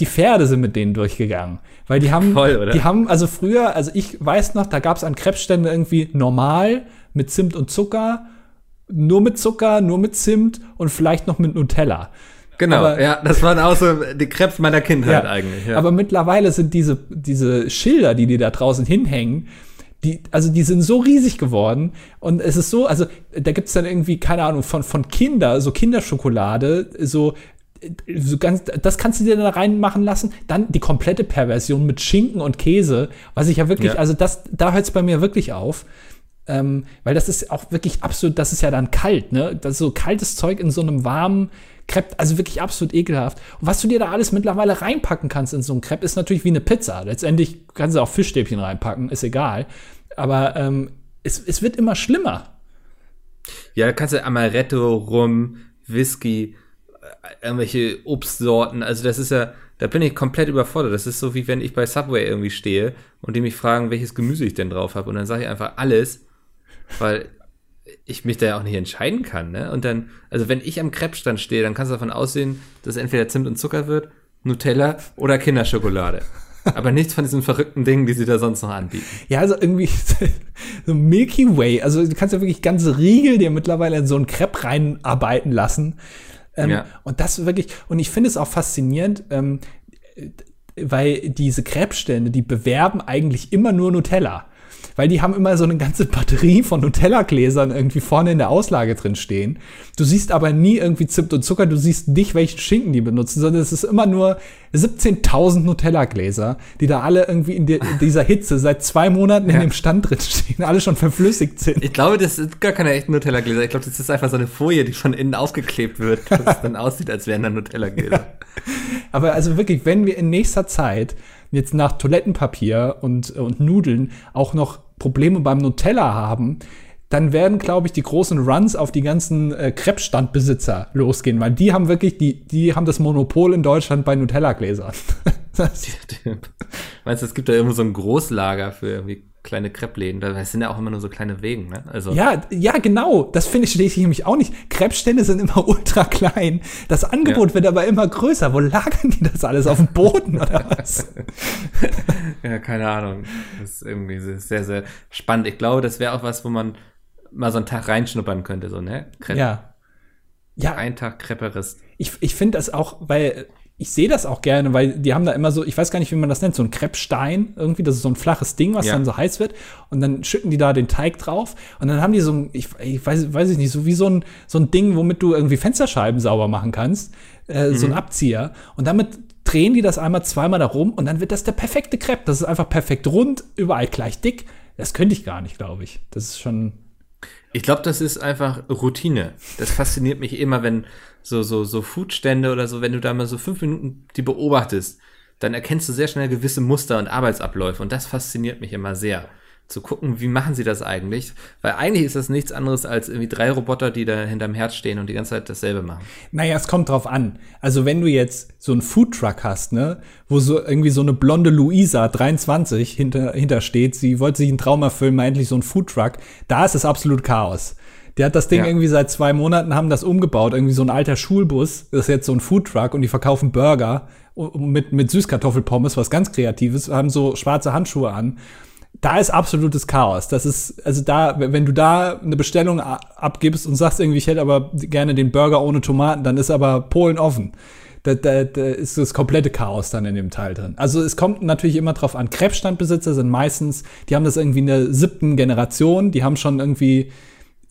die Pferde sind mit denen durchgegangen. Weil die haben, Voll, die haben, also früher, also ich weiß noch, da gab es an Krebsstände irgendwie normal mit Zimt und Zucker, nur mit Zucker, nur mit Zimt und vielleicht noch mit Nutella. Genau, aber, ja, das waren auch so die Krebs meiner Kindheit ja, eigentlich. Ja. Aber mittlerweile sind diese, diese Schilder, die die da draußen hinhängen, die, also die sind so riesig geworden und es ist so, also da gibt's dann irgendwie, keine Ahnung, von, von Kinder, so Kinderschokolade, so so ganz, das kannst du dir da reinmachen lassen. Dann die komplette Perversion mit Schinken und Käse, was ich ja wirklich, ja. also das, da hört es bei mir wirklich auf. Ähm, weil das ist auch wirklich absolut, das ist ja dann kalt, ne? Das ist so kaltes Zeug in so einem warmen Crepe, also wirklich absolut ekelhaft. Und was du dir da alles mittlerweile reinpacken kannst in so ein Crepe, ist natürlich wie eine Pizza. Letztendlich kannst du auch Fischstäbchen reinpacken, ist egal. Aber ähm, es, es wird immer schlimmer. Ja, da kannst du Amaretto, Rum, Whisky, irgendwelche Obstsorten. Also das ist ja, da bin ich komplett überfordert. Das ist so, wie wenn ich bei Subway irgendwie stehe und die mich fragen, welches Gemüse ich denn drauf habe. Und dann sage ich einfach alles, weil ich mich da ja auch nicht entscheiden kann. Ne? Und dann, also wenn ich am Crepe-Stand stehe, dann kannst du davon aussehen, dass entweder Zimt und Zucker wird, Nutella oder Kinderschokolade. Aber nichts von diesen verrückten Dingen, die sie da sonst noch anbieten. Ja, also irgendwie so Milky Way. Also du kannst ja wirklich ganze Riegel dir mittlerweile in so ein Crepe reinarbeiten lassen. Ähm, ja. Und das wirklich, und ich finde es auch faszinierend, ähm, weil diese Crepe-Stände, die bewerben eigentlich immer nur Nutella weil die haben immer so eine ganze Batterie von Nutella-Gläsern irgendwie vorne in der Auslage drin stehen. Du siehst aber nie irgendwie Zimt und Zucker, du siehst nicht, welchen Schinken die benutzen, sondern es ist immer nur 17.000 Nutella-Gläser, die da alle irgendwie in, die, in, dieser Hitze seit zwei Monaten ja. in dem Stand drin stehen, alle schon verflüssigt sind. Ich glaube, das sind gar keine echten Nutella-Gläser. Ich glaube, das ist einfach so eine Folie, die von innen aufgeklebt wird, dass es dann aussieht, als wären da Nutella-Gläser. Ja. Aber also wirklich, wenn wir in nächster Zeit jetzt nach Toilettenpapier und, und Nudeln auch noch Probleme beim Nutella haben, dann werden, glaube ich, die großen Runs auf die ganzen äh, Crepe-Standbesitzer losgehen, weil die haben wirklich, die, die haben das Monopol in Deutschland bei Nutella-Gläsern. Meinst du, es gibt da immer so ein Großlager für irgendwie kleine Kreppläden. Das sind ja auch immer nur so kleine Wegen, ne? Also ja, ja, genau. Das finde ich schließlich nämlich auch nicht. Kreppstände sind immer ultra klein. Das Angebot ja. wird aber immer größer. Wo lagern die das alles? Auf dem Boden oder was? ja, keine Ahnung. Das ist irgendwie sehr, sehr spannend. Ich glaube, das wäre auch was, wo man mal so einen Tag reinschnuppern könnte, so, ne? Krepp. Ja. Ja. Ein Tag Krepperist. Ich, ich finde das auch, weil ich sehe das auch gerne, weil die haben da immer so, ich weiß gar nicht, wie man das nennt, so ein Kreppstein irgendwie, das ist so ein flaches Ding, was ja. dann so heiß wird und dann schütten die da den Teig drauf und dann haben die so ein, ich, ich weiß, weiß ich nicht, so wie so ein, so ein Ding, womit du irgendwie Fensterscheiben sauber machen kannst, äh, mhm. so ein mhm. Abzieher und damit drehen die das einmal zweimal da rum und dann wird das der perfekte Crepe. Das ist einfach perfekt rund, überall gleich dick. Das könnte ich gar nicht, glaube ich. Das ist schon. Ich glaube, das ist einfach Routine. Das fasziniert mich immer, wenn so, so, so Foodstände oder so, wenn du da mal so fünf Minuten die beobachtest, dann erkennst du sehr schnell gewisse Muster und Arbeitsabläufe und das fasziniert mich immer sehr. Zu gucken, wie machen sie das eigentlich? Weil eigentlich ist das nichts anderes als irgendwie drei Roboter, die da hinterm Herz stehen und die ganze Zeit dasselbe machen. Naja, es kommt drauf an. Also wenn du jetzt so einen Foodtruck hast, ne, wo so irgendwie so eine blonde Luisa 23 hinter, hintersteht, sie wollte sich einen Traum erfüllen, mal endlich so ein Foodtruck, da ist es absolut Chaos. Der hat das Ding ja. irgendwie seit zwei Monaten, haben das umgebaut. Irgendwie so ein alter Schulbus. Das ist jetzt so ein Foodtruck und die verkaufen Burger mit, mit Süßkartoffelpommes, was ganz Kreatives, haben so schwarze Handschuhe an. Da ist absolutes Chaos. Das ist, also da, wenn du da eine Bestellung abgibst und sagst irgendwie, ich hätte aber gerne den Burger ohne Tomaten, dann ist aber Polen offen. Da, da, da ist das komplette Chaos dann in dem Teil drin. Also es kommt natürlich immer drauf an. Krebsstandbesitzer sind meistens, die haben das irgendwie in der siebten Generation, die haben schon irgendwie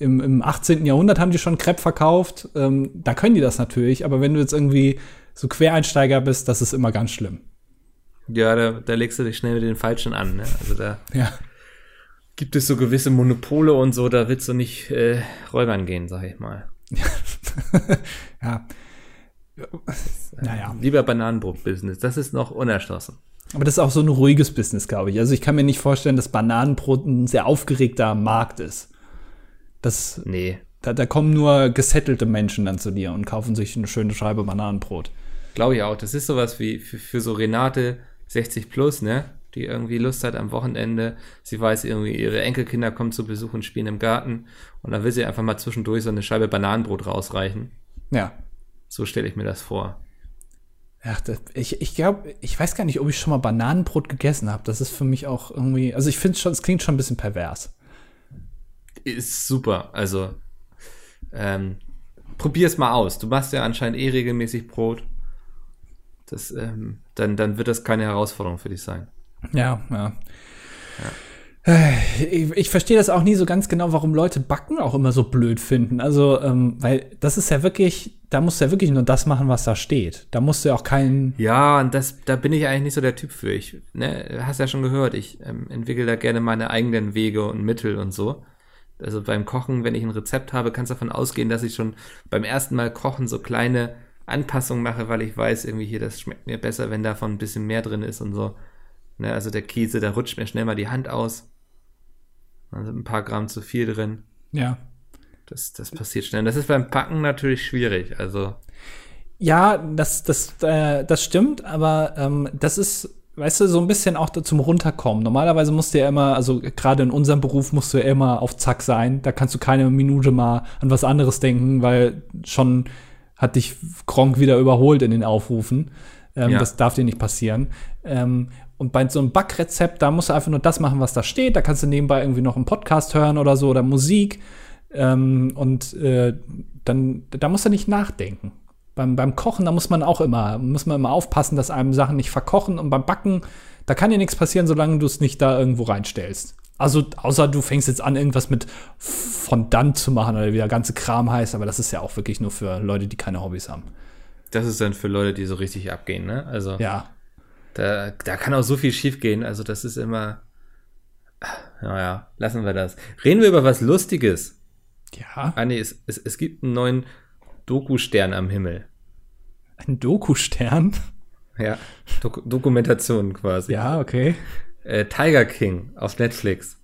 im, im 18. Jahrhundert haben die schon Crepe verkauft. Ähm, da können die das natürlich, aber wenn du jetzt irgendwie so Quereinsteiger bist, das ist immer ganz schlimm. Ja, da, da legst du dich schnell mit den Falschen an. Ne? Also da ja. gibt es so gewisse Monopole und so, da willst du nicht äh, räubern gehen, sag ich mal. ja. naja. Lieber Bananenbrot-Business, das ist noch unerschlossen. Aber das ist auch so ein ruhiges Business, glaube ich. Also ich kann mir nicht vorstellen, dass Bananenbrot ein sehr aufgeregter Markt ist. Das, Nee. da, da kommen nur gesettelte Menschen dann zu dir und kaufen sich eine schöne Scheibe Bananenbrot. Glaube ich auch. Das ist sowas wie für, für so Renate 60 plus, ne? Die irgendwie Lust hat am Wochenende. Sie weiß irgendwie, ihre Enkelkinder kommen zu Besuch und spielen im Garten. Und dann will sie einfach mal zwischendurch so eine Scheibe Bananenbrot rausreichen. Ja. So stelle ich mir das vor. Ach, das, ich, ich glaube, ich weiß gar nicht, ob ich schon mal Bananenbrot gegessen habe. Das ist für mich auch irgendwie, also ich finde schon, es klingt schon ein bisschen pervers. Ist super. Also, ähm, probier's mal aus. Du machst ja anscheinend eh regelmäßig Brot. Das, ähm, dann, dann wird das keine Herausforderung für dich sein. Ja, ja. Äh, Ich, ich verstehe das auch nie so ganz genau, warum Leute Backen auch immer so blöd finden. Also, ähm, weil das ist ja wirklich, da musst du ja wirklich nur das machen, was da steht. Da musst du ja auch keinen. Ja, und das, da bin ich eigentlich nicht so der Typ für. Ich, ne, hast ja schon gehört, ich ähm, entwickle da gerne meine eigenen Wege und Mittel und so. Also beim Kochen, wenn ich ein Rezept habe, kannst du davon ausgehen, dass ich schon beim ersten Mal kochen so kleine Anpassungen mache, weil ich weiß, irgendwie hier, das schmeckt mir besser, wenn davon ein bisschen mehr drin ist und so. Ne, also der Käse, da rutscht mir schnell mal die Hand aus. Da sind ein paar Gramm zu viel drin. Ja. Das, das passiert schnell. Und das ist beim Packen natürlich schwierig. Also, Ja, das, das, äh, das stimmt, aber ähm, das ist, weißt du, so ein bisschen auch da zum Runterkommen. Normalerweise musst du ja immer, also gerade in unserem Beruf musst du ja immer auf Zack sein. Da kannst du keine Minute mal an was anderes denken, weil schon hat dich Gronk wieder überholt in den Aufrufen. Ähm, Ja. Das darf dir nicht passieren. Ähm, und bei so einem Backrezept, da musst du einfach nur das machen, was da steht. Da kannst du nebenbei irgendwie noch einen Podcast hören oder so oder Musik. Ähm, und äh, dann, da musst du nicht nachdenken. Beim, beim Kochen, da muss man auch immer, muss man immer aufpassen, dass einem Sachen nicht verkochen. Und beim Backen, da kann dir nichts passieren, solange du es nicht da irgendwo reinstellst. Also, außer du fängst jetzt an, irgendwas mit Fondant zu machen oder wie der ganze Kram heißt, aber das ist ja auch wirklich nur für Leute, die keine Hobbys haben. das ist dann für Leute, die so richtig abgehen, ne? Also, Ja. Da, da kann auch so viel schief gehen. Also das ist immer. Naja, lassen wir das. Reden wir über was Lustiges. Ja. Ah nee, es, es, es gibt einen neuen Doku-Stern am Himmel. Ein Doku-Stern. Ja, Dok Dokumentation quasi. Ja, okay. Äh, Tiger King auf Netflix.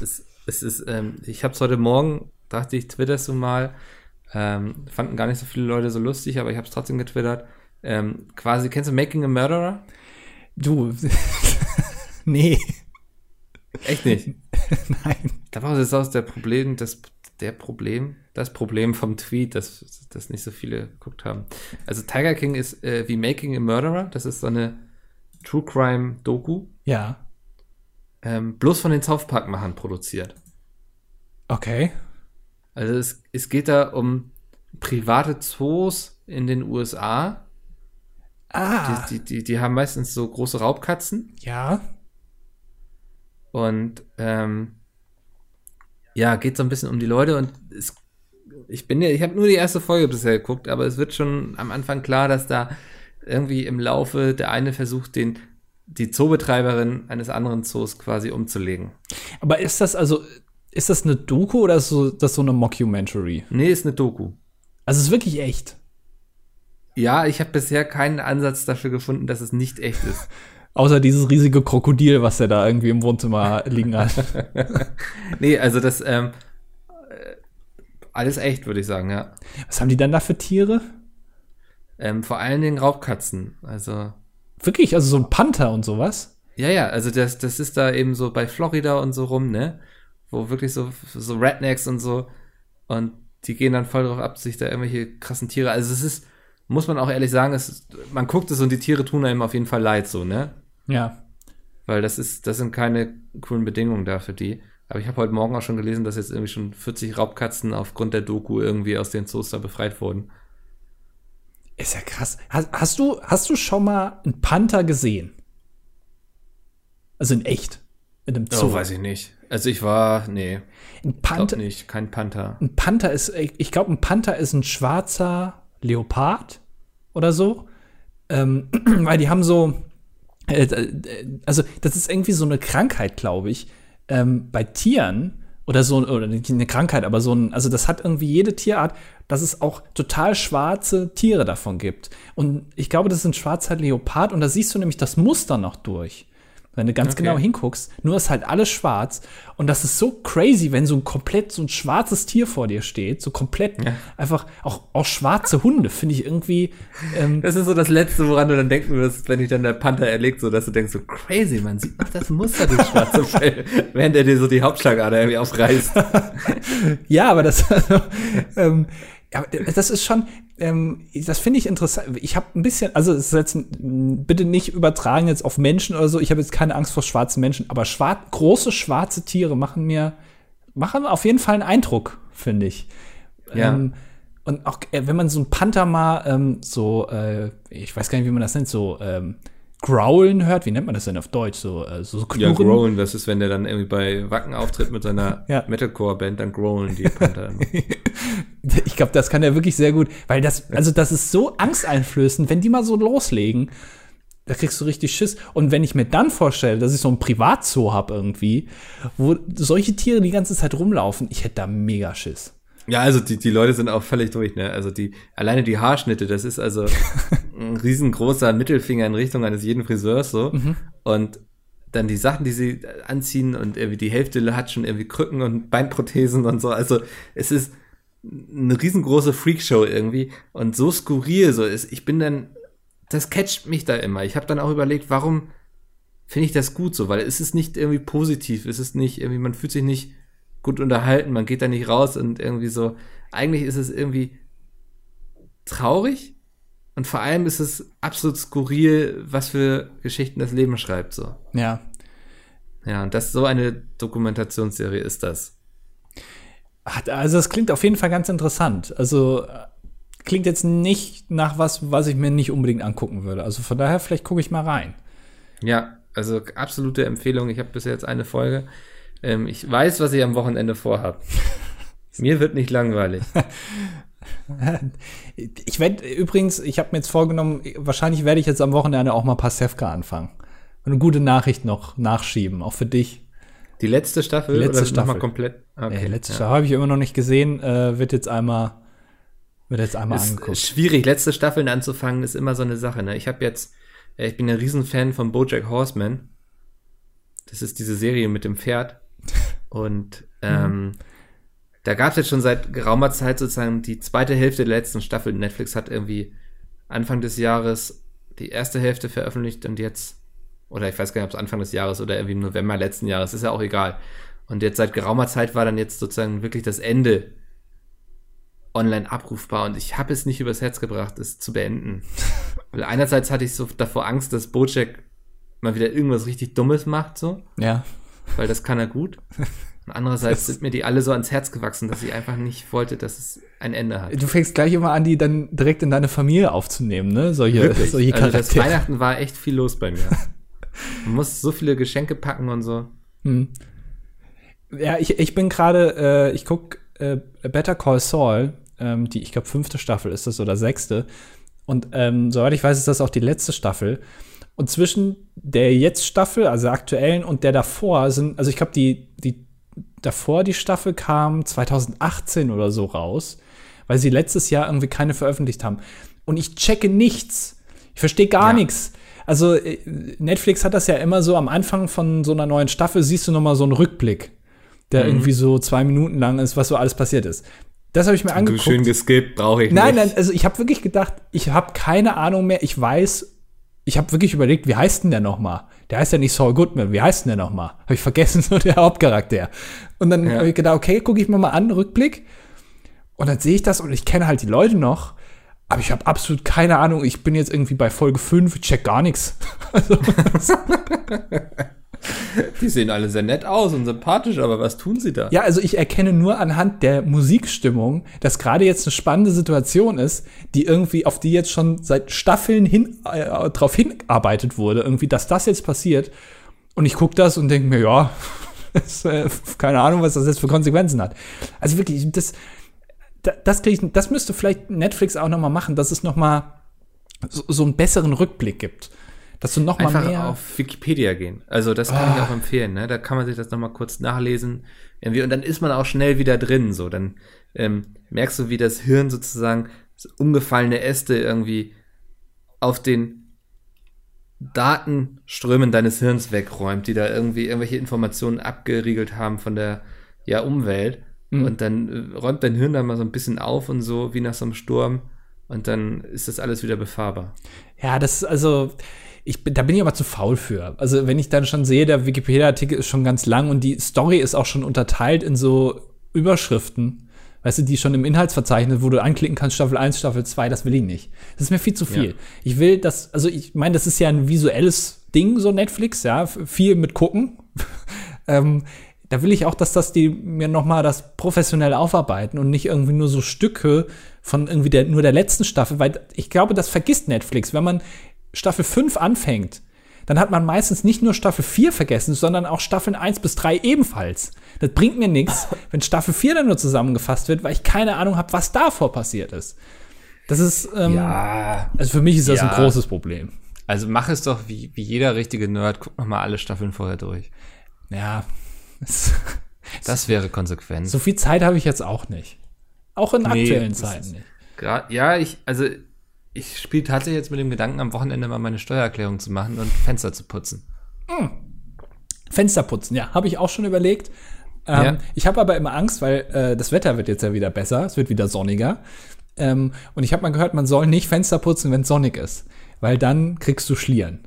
es, es ist, ähm, ich habe es heute Morgen, dachte ich, twitterst du mal. Ähm, fanden gar nicht so viele Leute so lustig, aber ich habe es trotzdem getwittert. Ähm, quasi, kennst du Making a Murderer? Du. nee. Echt nicht. Nein. Daraus ist aus der Problem, das, der Problem, das Problem vom Tweet, dass das nicht so viele geguckt haben. Also Tiger King ist äh, wie Making a Murderer, das ist so eine True Crime Doku, Ja. ähm, bloß von den South Park Machern produziert. Okay. Also es, es geht da um private Zoos in den USA. Ah. Die, die, die, die haben meistens so große Raubkatzen. ja. Und ähm, ja, geht so ein bisschen um die Leute und es, ich bin ja, ich habe nur die erste Folge bisher geguckt, aber es wird schon am Anfang klar, dass da irgendwie im Laufe der eine versucht, den die Zoobetreiberin eines anderen Zoos quasi umzulegen. Aber ist das also, ist das eine Doku oder ist so, das so eine Mockumentary? Nee, ist eine Doku. Also es ist wirklich echt. Ja, ich habe bisher keinen Ansatz dafür gefunden, dass es nicht echt ist. Außer dieses riesige Krokodil, was er da irgendwie im Wohnzimmer liegen hat. nee, also das ähm, äh, alles echt, würde ich sagen, ja. Was haben die dann da für Tiere? Ähm, vor allen Dingen Raubkatzen. Also Wirklich, also so ein Panther und sowas? Ja, ja, also das, das ist da eben so bei Florida und so rum, ne? Wo wirklich so, so Rednecks und so. Und die gehen dann voll drauf ab, sich da irgendwelche krassen Tiere. Also es ist, muss man auch ehrlich sagen, es man guckt es und die Tiere tun einem auf jeden Fall leid, so, ne? Ja. Weil das ist, das sind keine coolen Bedingungen da für die. Aber ich habe heute Morgen auch schon gelesen, dass jetzt irgendwie schon 40 Raubkatzen aufgrund der Doku irgendwie aus den Zoos da befreit wurden. Ist ja krass. Hast, hast, du, hast du schon mal einen Panther gesehen? Also in echt? In einem Zoo? Oh, weiß ich nicht. Also ich war, nee, ein Panther, nicht, kein Panther. ein Panther ist, ich glaube, ein Panther ist ein schwarzer Leopard oder so. Ähm, weil die haben so, also das ist irgendwie so eine Krankheit, glaube ich, ähm, bei Tieren, oder so oder nicht eine Krankheit, aber so ein, also das hat irgendwie jede Tierart, dass es auch total schwarze Tiere davon gibt. Und ich glaube, das ist ein schwarzer Leopard und da siehst du nämlich das Muster noch durch. Wenn du ganz Okay. genau hinguckst, nur ist halt alles schwarz. Und das ist so crazy, wenn so ein komplett so ein schwarzes Tier vor dir steht, so komplett einfach auch, auch schwarze Hunde, finde ich irgendwie. Ähm, Das ist so das Letzte, woran du dann denken würdest, wenn dich dann der Panther erlegt, so dass du denkst, so crazy, man sieht noch das Muster des schwarzen Fell, während er dir so die Hauptschlagader irgendwie aufreißt. Ja, aber das, also, ähm, ja, das ist schon, ähm, das finde ich interessant. Ich habe ein bisschen, also es ist jetzt n- bitte nicht übertragen jetzt auf Menschen oder so. Ich habe jetzt keine Angst vor schwarzen Menschen, aber schwar große schwarze Tiere machen mir, machen auf jeden Fall einen Eindruck, finde ich. Ja. Ähm, und auch äh, wenn man so ein Panther mal ähm, so, äh, ich weiß gar nicht, wie man das nennt, so ähm, growlen hört. Wie nennt man das denn auf Deutsch? So, äh, so Ja, knurren. growlen, das ist, wenn der dann irgendwie bei Wacken auftritt mit seiner Ja. Metalcore-Band, dann growlen die Panther. immer. Ich glaube, das kann er wirklich sehr gut, weil das, also das ist so angsteinflößend, wenn die mal so loslegen, da kriegst du richtig Schiss. Und wenn ich mir dann vorstelle, dass ich so ein Privatzoo habe irgendwie, wo solche Tiere die ganze Zeit rumlaufen, ich hätte da mega Schiss. Ja, also die, die Leute sind auch völlig durch, ne? Also die, alleine die Haarschnitte, das ist also ein riesengroßer Mittelfinger in Richtung eines jeden Friseurs so. Und dann die Sachen, die sie anziehen und irgendwie die Hälfte hat schon irgendwie Krücken und Beinprothesen und so. Also es ist eine riesengroße Freakshow irgendwie und so skurril so ist. Ich bin dann, das catcht mich da immer. Ich habe dann auch überlegt, warum finde ich das gut so, weil es ist nicht irgendwie positiv, es ist nicht irgendwie, man fühlt sich nicht gut unterhalten, man geht da nicht raus und irgendwie so, eigentlich ist es irgendwie traurig und vor allem ist es absolut skurril, was für Geschichten das Leben schreibt so. Ja. Ja, und das so eine Dokumentationsserie ist das. Also es klingt auf jeden Fall ganz interessant. Also klingt jetzt nicht nach was, was ich mir nicht unbedingt angucken würde. Also von daher, vielleicht gucke ich mal rein. Ja, also absolute Empfehlung. Ich habe bisher jetzt eine Folge. Ähm, ich weiß, was ich am Wochenende vorhab. Mir wird nicht langweilig. Ich werde übrigens, ich habe mir jetzt vorgenommen, wahrscheinlich werde ich jetzt am Wochenende auch mal Pasewka anfangen. Eine gute Nachricht noch nachschieben, auch für dich. Die letzte Staffel Die letzte oder Staffel. nochmal komplett? Okay, Äh, letzte ja. Staffel habe ich immer noch nicht gesehen, äh, wird jetzt einmal, wird jetzt einmal ist angeguckt. schwierig, letzte Staffeln anzufangen, ist immer so eine Sache. Ne? Ich habe jetzt, äh, ich bin ein Riesenfan von BoJack Horseman. Das ist diese Serie mit dem Pferd. Und ähm, da gab es jetzt schon seit geraumer Zeit sozusagen die zweite Hälfte der letzten Staffel. Netflix hat irgendwie Anfang des Jahres die erste Hälfte veröffentlicht und jetzt, oder ich weiß gar nicht, ob es Anfang des Jahres oder irgendwie im November letzten Jahres, ist ja auch egal. Und jetzt seit geraumer Zeit war dann jetzt sozusagen wirklich das Ende online abrufbar und ich habe es nicht übers Herz gebracht, es zu beenden. Weil einerseits hatte ich so davor Angst, dass Bojack mal wieder irgendwas richtig Dummes macht, so, Ja. Weil das kann er gut. Und andererseits sind mir die alle so ans Herz gewachsen, dass ich einfach nicht wollte, dass es ein Ende hat. Du fängst gleich immer an, die dann direkt in deine Familie aufzunehmen, ne? Solche, solche Also das Charaktere. Weihnachten war echt viel los bei mir. Man muss so viele Geschenke packen und so. Hm. Ja, ich, ich bin gerade, äh, ich guck äh, Better Call Saul, ähm, die, ich glaube, fünfte Staffel ist das oder sechste. Und ähm, soweit ich weiß, ist das auch die letzte Staffel. Und zwischen der jetzt Staffel, also der aktuellen, und der davor sind, also ich glaube, die, die davor die Staffel kam 2018 oder so raus, weil sie letztes Jahr irgendwie keine veröffentlicht haben. Und ich checke nichts. Ich verstehe gar Ja. nichts. Also äh, Netflix hat das ja immer so am Anfang von so einer neuen Staffel siehst du noch mal so einen Rückblick, der Mhm. irgendwie so zwei Minuten lang ist, was so alles passiert ist. Das habe ich mir Du angeguckt. schön geskippt, brauche ich Nein, nicht. nein, also ich habe wirklich gedacht, ich habe keine Ahnung mehr. Ich weiß, ich habe wirklich überlegt, wie heißt denn der noch mal? Der heißt ja nicht Saul Goodman. Wie heißt denn der noch mal? Habe ich vergessen, so der Hauptcharakter. Und dann Ja. habe ich gedacht, okay, gucke ich mir mal an, Rückblick. Und dann sehe ich das und ich kenne halt die Leute noch. Aber ich habe absolut keine Ahnung. Ich bin jetzt irgendwie bei Folge 5, ich check gar nichts. Also, Die sehen alle sehr nett aus und sympathisch, aber was tun sie da? ja, also ich erkenne nur anhand der Musikstimmung, dass gerade jetzt eine spannende Situation ist, die irgendwie, auf die jetzt schon seit Staffeln hin, äh, drauf hinarbeitet wurde, irgendwie, dass das jetzt passiert. Und ich gucke das und denke mir, ja, das, äh, keine Ahnung, was das jetzt für Konsequenzen hat. Also wirklich, das, da- das, ich, das müsste vielleicht Netflix auch noch mal machen, dass es noch mal so, so einen besseren Rückblick gibt. Dass du noch mal Einfach mehr auf Wikipedia gehen. Also das kann ich Ah. auch empfehlen. Ne? Da kann man sich das noch mal kurz nachlesen. Irgendwie, und dann ist man auch schnell wieder drin. So, dann ähm, merkst du, wie das Hirn sozusagen so umgefallene Äste irgendwie auf den Datenströmen deines Hirns wegräumt, die da irgendwie irgendwelche Informationen abgeriegelt haben von der ja, Umwelt. Mhm. Und dann äh, räumt dein Hirn da mal so ein bisschen auf und so, wie nach so einem Sturm. Und dann ist das alles wieder befahrbar. Ja, das ist also, ich da bin ich aber zu faul für. Also, wenn ich dann schon sehe, der Wikipedia-Artikel ist schon ganz lang und die Story ist auch schon unterteilt in so Überschriften, weißt du, die schon im Inhaltsverzeichnis, wo du anklicken kannst, Staffel 1, Staffel 2, das will ich nicht. Das ist mir viel zu viel. Ja. Ich will das, also ich meine, das ist ja ein visuelles Ding, so Netflix, ja, viel mit gucken. ähm, da will ich auch, dass das die mir noch mal das professionell aufarbeiten und nicht irgendwie nur so Stücke von irgendwie der, nur der letzten Staffel, weil ich glaube, das vergisst Netflix. Wenn man Staffel 5 anfängt, dann hat man meistens nicht nur Staffel 4 vergessen, sondern auch Staffeln 1 bis 3 ebenfalls. Das bringt mir nichts, wenn Staffel 4 dann nur zusammengefasst wird, weil ich keine Ahnung habe, was davor passiert ist. Das ist, ähm, Ja. also für mich ist das Ja. ein großes Problem. Also mach es doch wie, wie jeder richtige Nerd. Guck noch mal alle Staffeln vorher durch. Ja, Das wäre konsequent. so viel Zeit habe ich jetzt auch nicht. Auch in Nee, aktuellen Zeiten nicht. Ja, ich, also ich spiele tatsächlich jetzt mit dem Gedanken, am Wochenende mal meine Steuererklärung zu machen und Fenster zu putzen. Fenster putzen, ja, habe ich auch schon überlegt. Ähm, Ja. Ich habe aber immer Angst, weil äh, das Wetter wird jetzt ja wieder besser, es wird wieder sonniger. Ähm, und ich habe mal gehört, man soll nicht Fenster putzen, wenn es sonnig ist, weil dann kriegst du Schlieren.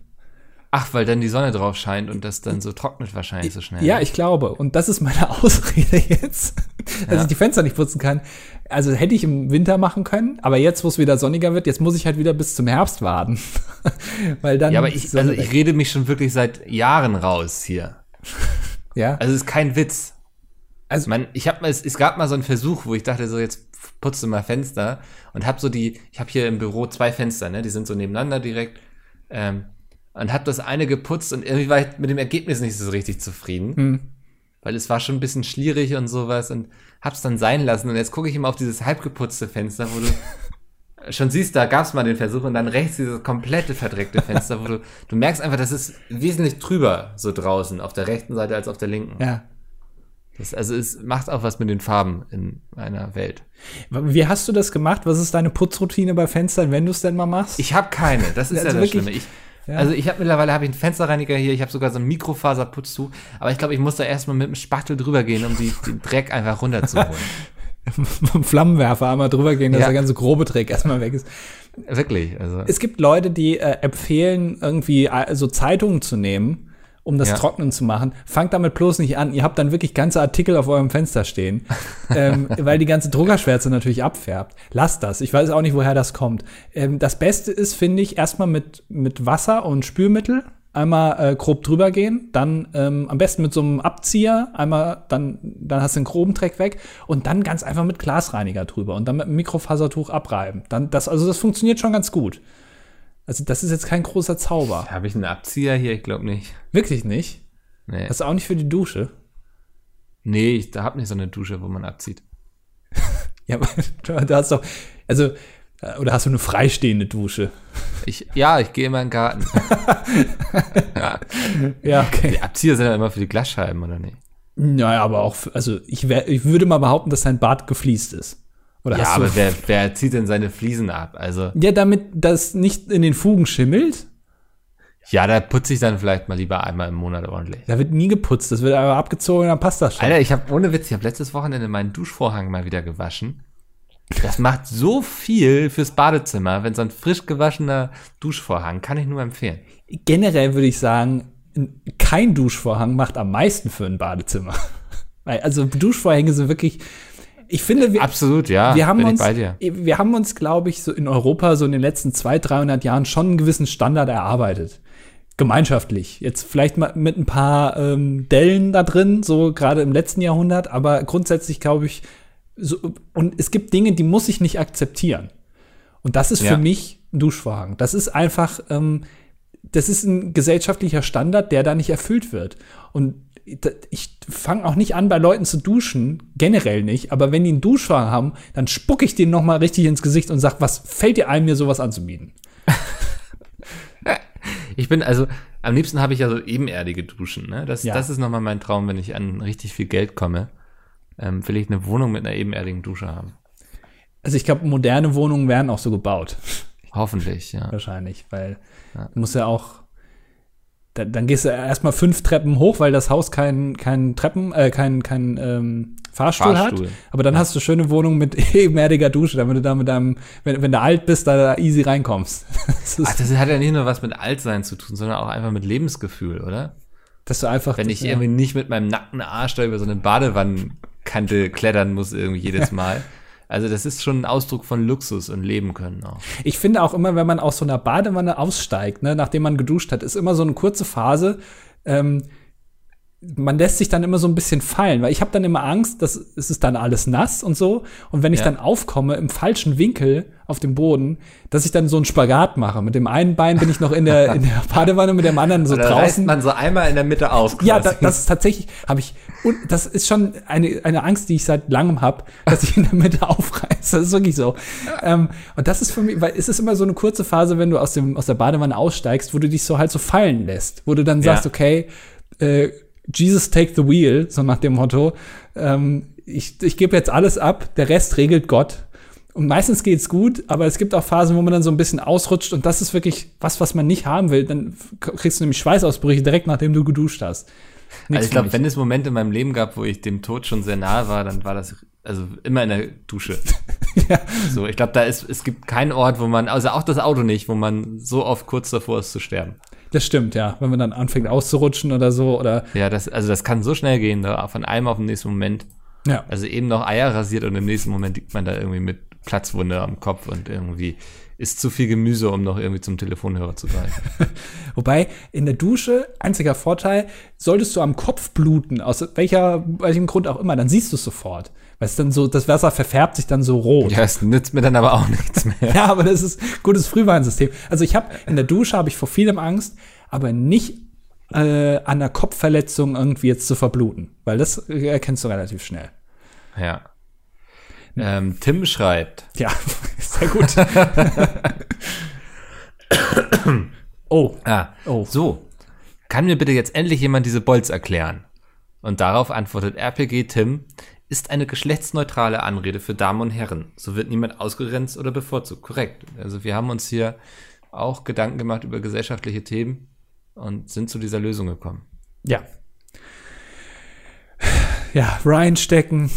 Ach, weil dann die Sonne drauf scheint und das dann so trocknet wahrscheinlich so schnell. Ja, ich glaube. Und das ist meine Ausrede jetzt, dass Ja. ich die Fenster nicht putzen kann. Also hätte ich im Winter machen können, aber jetzt, wo es wieder sonniger wird, jetzt muss ich halt wieder bis zum Herbst warten. weil dann Ja, aber ich, also ich rede mich schon wirklich seit Jahren raus hier. ja. Also es ist kein Witz. Also- man, ich habe mal, es, es gab mal so einen Versuch, wo ich dachte so jetzt putze mal Fenster und habe so die, ich habe hier im Büro zwei Fenster, ne, die sind so nebeneinander direkt ähm, und habe das eine geputzt und irgendwie war ich mit dem Ergebnis nicht so richtig zufrieden, Hm. weil es war schon ein bisschen schlierig und sowas und hab's dann sein lassen und jetzt gucke ich immer auf dieses halb geputzte Fenster, wo du schon siehst, da gab's mal den Versuch und dann rechts dieses komplette verdreckte Fenster, wo du, du merkst einfach, das ist wesentlich trüber so draußen auf der rechten Seite als auf der linken. ja. Das, also es macht auch was mit den Farben in einer Welt. Wie hast du das gemacht? Was ist deine Putzroutine bei Fenstern, wenn du es denn mal machst? Ich habe keine, das ist Also ja das wirklich- Schlimme. Ich, Ja. Also ich habe mittlerweile habe ich einen Fensterreiniger hier, ich habe sogar so ein Mikrofaserputztuch, aber ich glaube, ich muss da erstmal mit dem Spachtel drüber gehen, um die, den Dreck einfach runterzuholen. Vom Flammenwerfer einmal drüber gehen, dass Ja. der ganze grobe Dreck erstmal weg ist. Wirklich, also Es gibt Leute, die äh, empfehlen, irgendwie äh, so Zeitungen zu nehmen, um das Ja. trocknen zu machen. Fangt damit bloß nicht an. Ihr habt dann wirklich ganze Artikel auf eurem Fenster stehen, ähm, weil die ganze Druckerschwärze natürlich abfärbt. Lasst das. Ich weiß auch nicht, woher das kommt. Ähm, das Beste ist, finde ich, erstmal mit, mit Wasser und Spülmittel einmal äh, grob drüber gehen, dann ähm, am besten mit so einem Abzieher, einmal, dann, dann hast du den groben Dreck weg und dann ganz einfach mit Glasreiniger drüber und dann mit einem Mikrofasertuch abreiben. Dann, das, also das funktioniert schon ganz gut. Also das ist jetzt kein großer Zauber. habe ich einen Abzieher hier? Ich glaube nicht. Wirklich nicht. Nee, Das ist auch nicht für die Dusche. nee ich habe nicht so eine Dusche, wo man abzieht. Ja, aber du du hast doch, also, äh, oder hast du eine freistehende Dusche? Ich, ja, ich gehe immer in den Garten. Ja, okay. Die Abzieher sind ja immer für die Glasscheiben, oder nicht? Naja, aber auch, für- also ich, wär, ich würde mal behaupten, dass dein Bad gefliest ist. Oder Ja, aber wer, wer zieht denn seine Fliesen ab? Also, ja, damit das nicht in den Fugen schimmelt, ja, da putze ich dann vielleicht mal lieber einmal im Monat ordentlich. da wird nie geputzt. Das wird aber abgezogen, dann passt das schon. Alter, ich habe ohne Witz, ich habe letztes Wochenende meinen Duschvorhang mal wieder gewaschen. Das macht so viel fürs Badezimmer, wenn so ein frisch gewaschener Duschvorhang, kann ich nur empfehlen. Generell würde ich sagen, kein Duschvorhang macht am meisten für ein Badezimmer. Weil, also Duschvorhänge sind wirklich, ich finde, wir, Absolut, ja. wir haben uns, wir haben uns, glaube ich, so in Europa so in den letzten 200, 300 Jahren schon einen gewissen Standard erarbeitet. Gemeinschaftlich. Jetzt vielleicht mal mit ein paar ähm, Dellen da drin, so gerade im letzten Jahrhundert, aber grundsätzlich glaube ich, so, und es gibt Dinge, die muss ich nicht akzeptieren. Und das ist Ja. für mich ein Duschvorhang. Das ist einfach, ähm, das ist ein gesellschaftlicher Standard, der da nicht erfüllt wird. Und ich fange auch nicht an, bei Leuten zu duschen, generell nicht, aber wenn die einen Duschvorhang haben, dann spucke ich denen noch mal richtig ins Gesicht und sag, was fällt dir ein, mir sowas anzubieten? Ich bin, also, am liebsten habe ich ja so ebenerdige Duschen, ne? Das, Ja. das ist nochmal mein Traum, wenn ich an richtig viel Geld komme. Ähm, will ich eine Wohnung mit einer ebenerdigen Dusche haben. Also ich glaube, moderne Wohnungen werden auch so gebaut. Hoffentlich, ja. wahrscheinlich, weil du musst ja auch, da, dann gehst du erstmal fünf Treppen hoch, weil das Haus kein, kein Treppen, äh, kein, kein ähm, Fahrstuhl, Fahrstuhl. hat. Aber dann hast du schöne Wohnung mit ebenerdiger Dusche, damit du da mit deinem, wenn, wenn du alt bist, da easy reinkommst. Das Ach, das hat ja nicht nur was mit Altsein zu tun, sondern auch einfach mit Lebensgefühl, oder? dass du einfach, Wenn ich irgendwie nicht mit meinem nackten Arsch da über so eine Badewannenkante klettern muss irgendwie jedes Mal. Also das ist schon ein Ausdruck von Luxus und Leben können auch. Ich finde auch immer, wenn man aus so einer Badewanne aussteigt, ne, nachdem man geduscht hat, ist immer so eine kurze Phase. Ähm, man lässt sich dann immer so ein bisschen fallen, weil ich habe dann immer Angst, dass es ist dann alles nass und so. Und wenn ich Ja. dann aufkomme im falschen Winkel auf dem Boden, dass ich dann so einen Spagat mache. Mit dem einen Bein bin ich noch in der, in der Badewanne, mit dem anderen so da reißt draußen. man so einmal in der Mitte auf. Ja, da, quasi. das ist tatsächlich, habe ich, und das ist schon eine, eine Angst, die ich seit langem habe, dass ich in der Mitte aufreiße. Das ist wirklich so. Ähm, und das ist für mich, weil es ist immer so eine kurze Phase, wenn du aus, dem, aus der Badewanne aussteigst, wo du dich so halt so fallen lässt, wo du dann sagst, Ja. okay, äh, Jesus take the wheel, so nach dem Motto, ähm, ich, ich gebe jetzt alles ab, der Rest regelt Gott. Und meistens geht's gut, aber es gibt auch Phasen, wo man dann so ein bisschen ausrutscht und das ist wirklich was, was man nicht haben will. Dann kriegst du nämlich Schweißausbrüche direkt nachdem du geduscht hast. Also ich glaube, wenn es Momente in meinem Leben gab, wo ich dem Tod schon sehr nahe war, dann war das also immer in der Dusche. Ja. So, ich glaube, da ist es gibt keinen Ort, wo man, also auch das Auto nicht, wo man so oft kurz davor ist zu sterben. Das stimmt, ja. Wenn man dann anfängt auszurutschen oder so oder Ja, das also das kann so schnell gehen, da von einem auf den nächsten Moment. ja. Also eben noch Eier rasiert und im nächsten Moment liegt man da irgendwie mit Platzwunde am Kopf und irgendwie ist zu viel Gemüse, um noch irgendwie zum Telefonhörer zu greifen. Wobei in der Dusche einziger Vorteil, solltest du am Kopf bluten, aus welcher welchem Grund auch immer, dann siehst du es sofort. Weil es dann so das Wasser verfärbt sich dann so rot. Ja, es nützt mir dann aber auch nichts mehr. Ja, aber das ist gutes Frühwarnsystem. Also ich habe in der Dusche habe ich vor vielem Angst, aber nicht äh, an der Kopfverletzung irgendwie jetzt zu verbluten, weil das erkennst du relativ schnell. Ja. Ähm, Tim schreibt, Ja, sehr gut. oh, ah, Oh. so, kann mir bitte jetzt endlich jemand diese Bolz erklären? Und darauf antwortet RPG Tim, ist eine geschlechtsneutrale Anrede für Damen und Herren. So wird niemand ausgegrenzt oder bevorzugt. Korrekt. Also wir haben uns hier auch Gedanken gemacht über gesellschaftliche Themen und sind zu dieser Lösung gekommen. ja. Ja, Ryan Stecken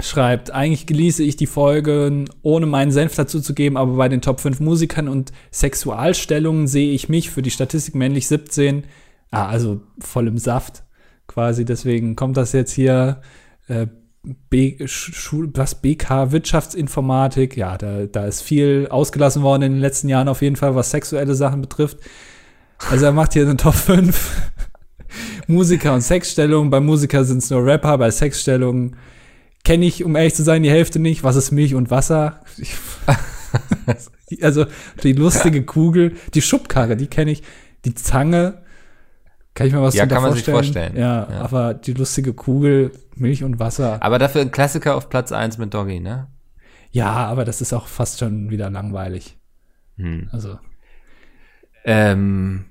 schreibt, eigentlich genieße ich die Folgen, ohne meinen Senf dazu zu geben, aber bei den Top 5 Musikern und Sexualstellungen sehe ich mich für die Statistik männlich 17, ah, also voll im Saft quasi, deswegen kommt das jetzt hier, äh, B, Schul, was, BK Wirtschaftsinformatik, ja, da, da ist viel ausgelassen worden in den letzten Jahren auf jeden Fall, was sexuelle Sachen betrifft. Also er macht hier eine Top 5 Musiker und Sexstellungen. Bei Musiker sind es nur Rapper, bei Sexstellungen kenne ich, um ehrlich zu sein, die Hälfte nicht. Was ist Milch und Wasser? Ich, also die lustige Kugel, die Schubkarre, die kenne ich. Die Zange, kann ich mir was Ja, kann man sich vorstellen? vorstellen. Ja, Ja. aber die lustige Kugel, Milch und Wasser. Aber dafür ein Klassiker auf Platz 1 mit Doggy, ne? Ja, aber das ist auch fast schon wieder langweilig. Hm. Also, Ähm,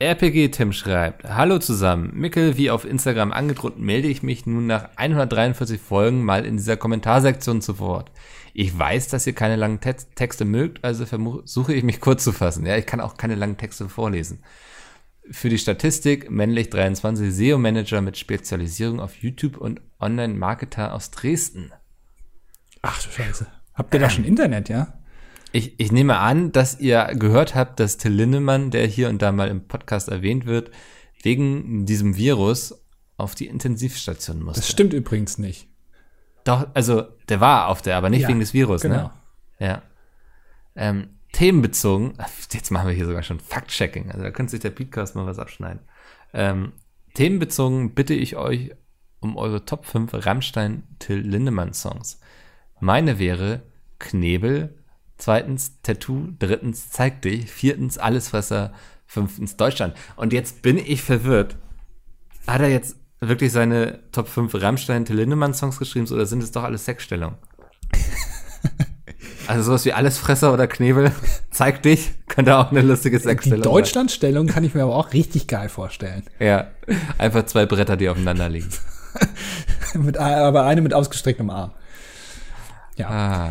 RPG Tim schreibt, Hallo zusammen, Mickel, wie auf Instagram angedroht, melde ich mich nun nach 143 Folgen mal in dieser Kommentarsektion zu Wort. Ich weiß, dass ihr keine langen Te Texte mögt, also versuche ich mich kurz zu fassen. Ja, ich kann auch keine langen Texte vorlesen. Für die Statistik männlich 23 SEO-Manager mit Spezialisierung auf YouTube und Online-Marketer aus Dresden. ach du Scheiße. Habt ihr da schon Internet, ja? Ich, ich nehme an, dass ihr gehört habt, dass Till Lindemann, der hier und da mal im Podcast erwähnt wird, wegen diesem Virus auf die Intensivstation musste. Das stimmt übrigens nicht. Doch, also der war auf der, aber nicht Ja, wegen des Virus, genau. ne? Ja. Ähm, themenbezogen, jetzt machen wir hier sogar schon Fact-Checking, also da könnte sich der Podcast mal was abschneiden. Ähm, themenbezogen bitte ich euch um eure Top 5 Rammstein-Till Lindemann-Songs. Meine wäre Knebel, zweitens Tattoo, drittens Zeig dich, viertens Allesfresser, fünftens Deutschland. Und jetzt bin ich verwirrt. Hat er jetzt wirklich seine Top 5 Rammstein-Till Lindemann-Songs geschrieben oder sind es doch alles Sexstellungen? Also sowas wie Allesfresser oder Knebel, zeig dich, könnte auch eine lustige Die Sexstellung sein. Deutschlandstellung kann ich mir aber auch richtig geil vorstellen. Ja, einfach zwei Bretter, die aufeinander liegen. mit, aber eine mit ausgestrecktem Arm. Ja. Ah,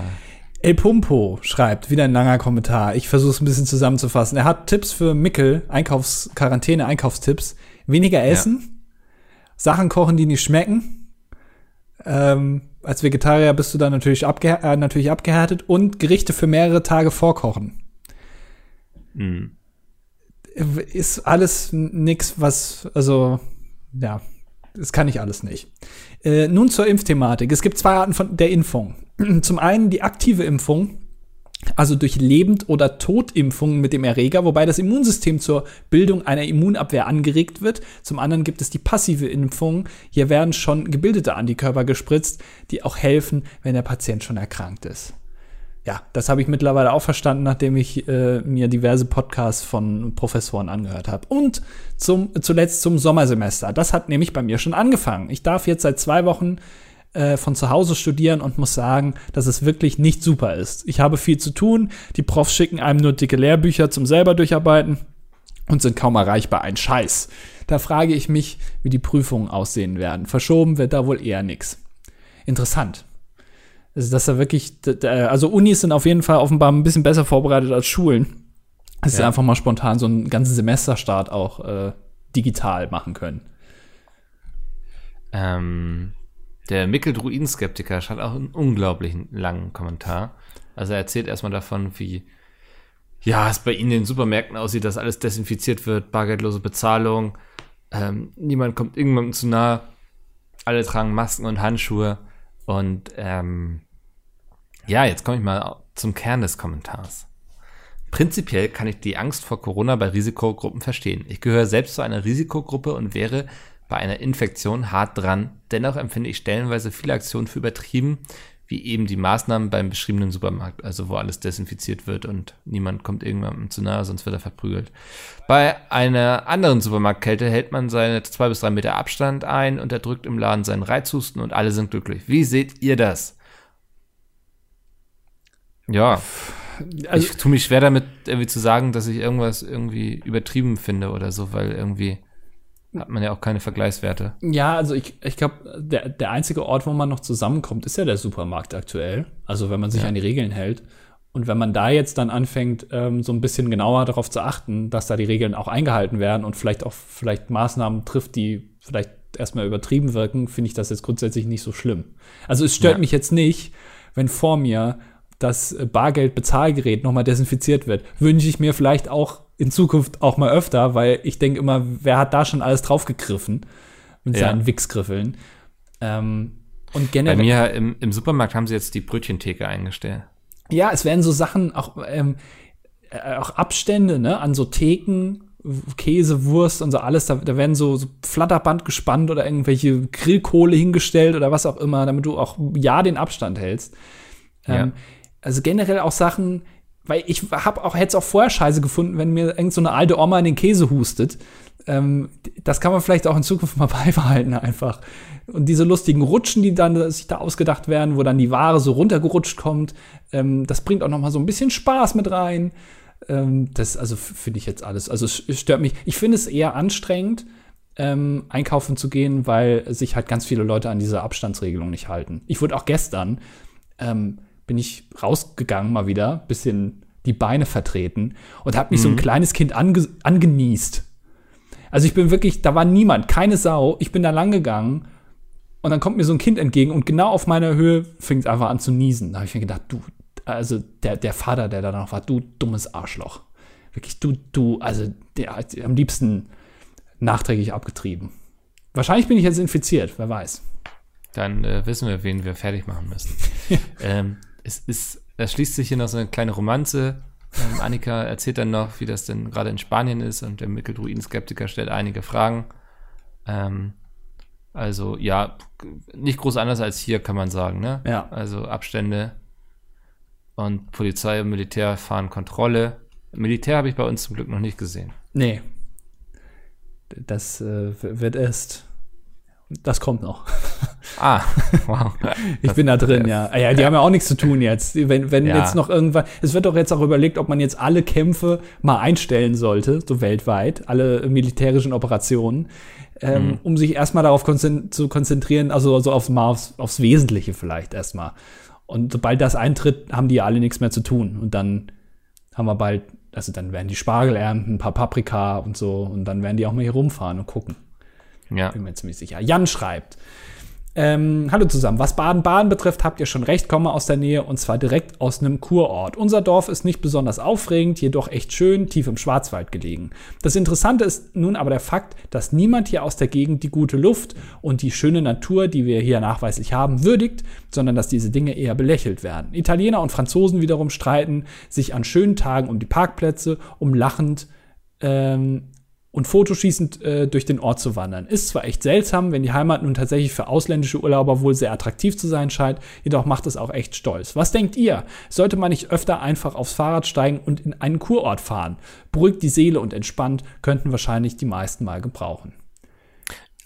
El Pumpo schreibt, wieder ein langer Kommentar. Ich versuche es ein bisschen zusammenzufassen. Er hat Tipps für Mickel, Einkaufs Quarantäne, Einkaufstipps. Weniger essen, Sachen kochen, die nicht schmecken. Ähm, als Vegetarier bist du dann natürlich, abge äh, natürlich abgehärtet und Gerichte für mehrere Tage vorkochen. hm. Ist alles nix, was, also, ja, das kann ich alles nicht. Äh, nun zur Impfthematik. Es gibt zwei Arten von der Impfung. Zum einen die aktive Impfung, also durch Lebend- oder Totimpfung mit dem Erreger, wobei das Immunsystem zur Bildung einer Immunabwehr angeregt wird. Zum anderen gibt es die passive Impfung. Hier werden schon gebildete Antikörper gespritzt, die auch helfen, wenn der Patient schon erkrankt ist. Ja, das habe ich mittlerweile auch verstanden, nachdem ich äh, mir diverse Podcasts von Professoren angehört habe. Und zum, zuletzt zum Sommersemester. Das hat nämlich bei mir schon angefangen. Ich darf jetzt seit zwei Wochen äh, von zu Hause studieren und muss sagen, dass es wirklich nicht super ist. Ich habe viel zu tun. Die Profs schicken einem nur dicke Lehrbücher zum selber durcharbeiten und sind kaum erreichbar. Ein Scheiß. Da frage ich mich, wie die Prüfungen aussehen werden. Verschoben wird da wohl eher nix. Interessant. Also, dass da wirklich, d- also Unis sind auf jeden Fall offenbar ein bisschen besser vorbereitet als Schulen. Dass sie Ja. einfach mal spontan so einen ganzen Semesterstart auch äh, digital machen können. Ähm, der Mikkel Druiden-Skeptiker hat auch einen unglaublichen langen Kommentar. Also er erzählt erstmal davon, wie ja, es bei ihnen in den Supermärkten aussieht, dass alles desinfiziert wird, bargeldlose Bezahlung, ähm, niemand kommt irgendjemandem zu nah, alle tragen Masken und Handschuhe und ähm, ja, jetzt komme ich mal zum Kern des Kommentars. Prinzipiell kann ich die Angst vor Corona bei Risikogruppen verstehen. Ich gehöre selbst zu einer Risikogruppe und wäre bei einer Infektion hart dran. Dennoch empfinde ich stellenweise viele Aktionen für übertrieben, wie eben die Maßnahmen beim beschriebenen Supermarkt, also wo alles desinfiziert wird und niemand kommt irgendjemandem zu nahe, sonst wird er verprügelt. Bei einer anderen Supermarktkälte hält man seine zwei bis drei Meter Abstand ein, unterdrückt im Laden seinen Reizhusten und alle sind glücklich. Wie seht ihr das? Ja, Also, ich tue mich schwer damit, irgendwie zu sagen, dass ich irgendwas irgendwie übertrieben finde oder so, weil irgendwie hat man ja auch keine Vergleichswerte. Ja, also ich, ich glaube, der, der einzige Ort, wo man noch zusammenkommt, ist ja der Supermarkt aktuell. Also wenn man sich Ja. an die Regeln hält. Und wenn man da jetzt dann anfängt, ähm, so ein bisschen genauer darauf zu achten, dass da die Regeln auch eingehalten werden und vielleicht auch vielleicht Maßnahmen trifft, die vielleicht erstmal übertrieben wirken, finde ich das jetzt grundsätzlich nicht so schlimm. Also es stört Ja. mich jetzt nicht, wenn vor mir das Bargeld-Bezahlgerät nochmal desinfiziert wird. Wünsche ich mir vielleicht auch in Zukunft auch mal öfter, weil ich denke immer, wer hat da schon alles draufgegriffen mit Ja. seinen Wichsgriffeln. Ähm, und Bei generell. mir im, im Supermarkt haben sie jetzt die Brötchentheke eingestellt. Ja, es werden so Sachen, auch, ähm, äh, auch Abstände, ne, an so Theken, Käse, Wurst und so alles, da, da werden so, so Flatterband gespannt oder irgendwelche Grillkohle hingestellt oder was auch immer, damit du auch ja den Abstand hältst. Ähm, Ja. Also generell auch Sachen, weil ich habe auch hätte es auch vorher scheiße gefunden, wenn mir irgend so eine alte Oma in den Käse hustet. Ähm, das kann man vielleicht auch in Zukunft mal beibehalten einfach. Und diese lustigen Rutschen, die dann sich da ausgedacht werden, wo dann die Ware so runtergerutscht kommt, ähm, das bringt auch noch mal so ein bisschen Spaß mit rein. Ähm, das also finde ich jetzt alles. Also es es stört mich. Ich finde es eher anstrengend, ähm, einkaufen zu gehen, weil sich halt ganz viele Leute an diese Abstandsregelung nicht halten. Ich wurde auch gestern ähm, bin ich rausgegangen mal wieder, bisschen die Beine vertreten und habe mich so ein kleines Kind ange angenießt. Also ich bin wirklich, da war niemand, keine Sau. Ich bin da lang gegangen und dann kommt mir so ein Kind entgegen und genau auf meiner Höhe fängt es einfach an zu niesen. Da habe ich mir gedacht, du, also der, der Vater, der da noch war, du dummes Arschloch. Wirklich, du, du, also der hat am liebsten nachträglich abgetrieben. Wahrscheinlich bin ich jetzt infiziert, wer weiß. Dann äh, wissen wir, wen wir fertig machen müssen. ähm, es ist, da schließt sich hier noch so eine kleine Romanze. Ähm, Annika erzählt dann noch, wie das denn gerade in Spanien ist und der Mitteldruiden-Skeptiker stellt einige Fragen. Ähm, also ja, nicht groß anders als hier, kann man sagen. Ne? Ja. Also Abstände und Polizei und Militär fahren Kontrolle. Militär habe ich bei uns zum Glück noch nicht gesehen. Nee. Das äh, wird erst. Das kommt noch. Ah, wow. Ich bin da drin, ja. Ah, ja, die haben ja auch nichts zu tun jetzt. Wenn, wenn Ja. jetzt noch irgendwann, es wird doch jetzt auch überlegt, ob man jetzt alle Kämpfe mal einstellen sollte, so weltweit, alle militärischen Operationen, ähm, um sich erstmal darauf konzen zu konzentrieren, also, also aufs, mal aufs, aufs Wesentliche vielleicht erstmal. Und sobald das eintritt, haben die ja alle nichts mehr zu tun. Und dann haben wir bald, also dann werden die Spargel ernten, ein paar Paprika und so, und dann werden die auch mal hier rumfahren und gucken. Ja. Bin mir ziemlich sicher. Jan schreibt. Ähm, hallo zusammen. Was Baden-Baden betrifft, habt ihr schon recht, komme aus der Nähe und zwar direkt aus einem Kurort. Unser Dorf ist nicht besonders aufregend, jedoch echt schön, tief im Schwarzwald gelegen. Das Interessante ist nun aber der Fakt, dass niemand hier aus der Gegend die gute Luft und die schöne Natur, die wir hier nachweislich haben, würdigt, sondern dass diese Dinge eher belächelt werden. Italiener und Franzosen wiederum streiten sich an schönen Tagen um die Parkplätze, um lachend ähm, und fotoschießend äh, durch den Ort zu wandern. Ist zwar echt seltsam, wenn die Heimat nun tatsächlich für ausländische Urlauber wohl sehr attraktiv zu sein scheint, jedoch macht es auch echt stolz. Was denkt ihr? Sollte man nicht öfter einfach aufs Fahrrad steigen und in einen Kurort fahren? Beruhigt die Seele und entspannt, könnten wahrscheinlich die meisten mal gebrauchen.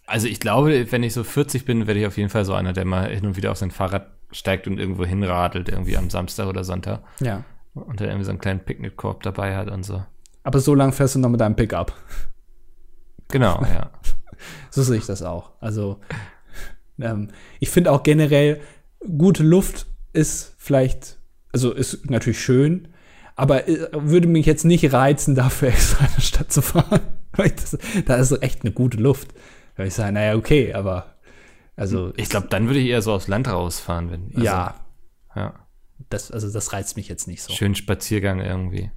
Also ich glaube, wenn ich so 40 bin, werde ich auf jeden Fall so einer, der mal hin und wieder auf sein Fahrrad steigt und irgendwo hinradelt, irgendwie am Samstag oder Sonntag. Ja. Und dann irgendwie so einen kleinen Picknickkorb dabei hat und so. Aber so lang fährst du noch mit deinem Pickup. Genau, ja. So sehe ich das auch. Also ähm, ich finde auch generell, gute Luft ist vielleicht, also ist natürlich schön, aber äh, würde mich jetzt nicht reizen, dafür extra in der Stadt zu fahren. Das, da ist echt eine gute Luft. Da würde ich sagen, naja, okay, aber also Ich glaube, dann würde ich eher so aufs Land rausfahren, wenn. Also, ja, ja. das, also das reizt mich jetzt nicht so. Schön Spaziergang irgendwie.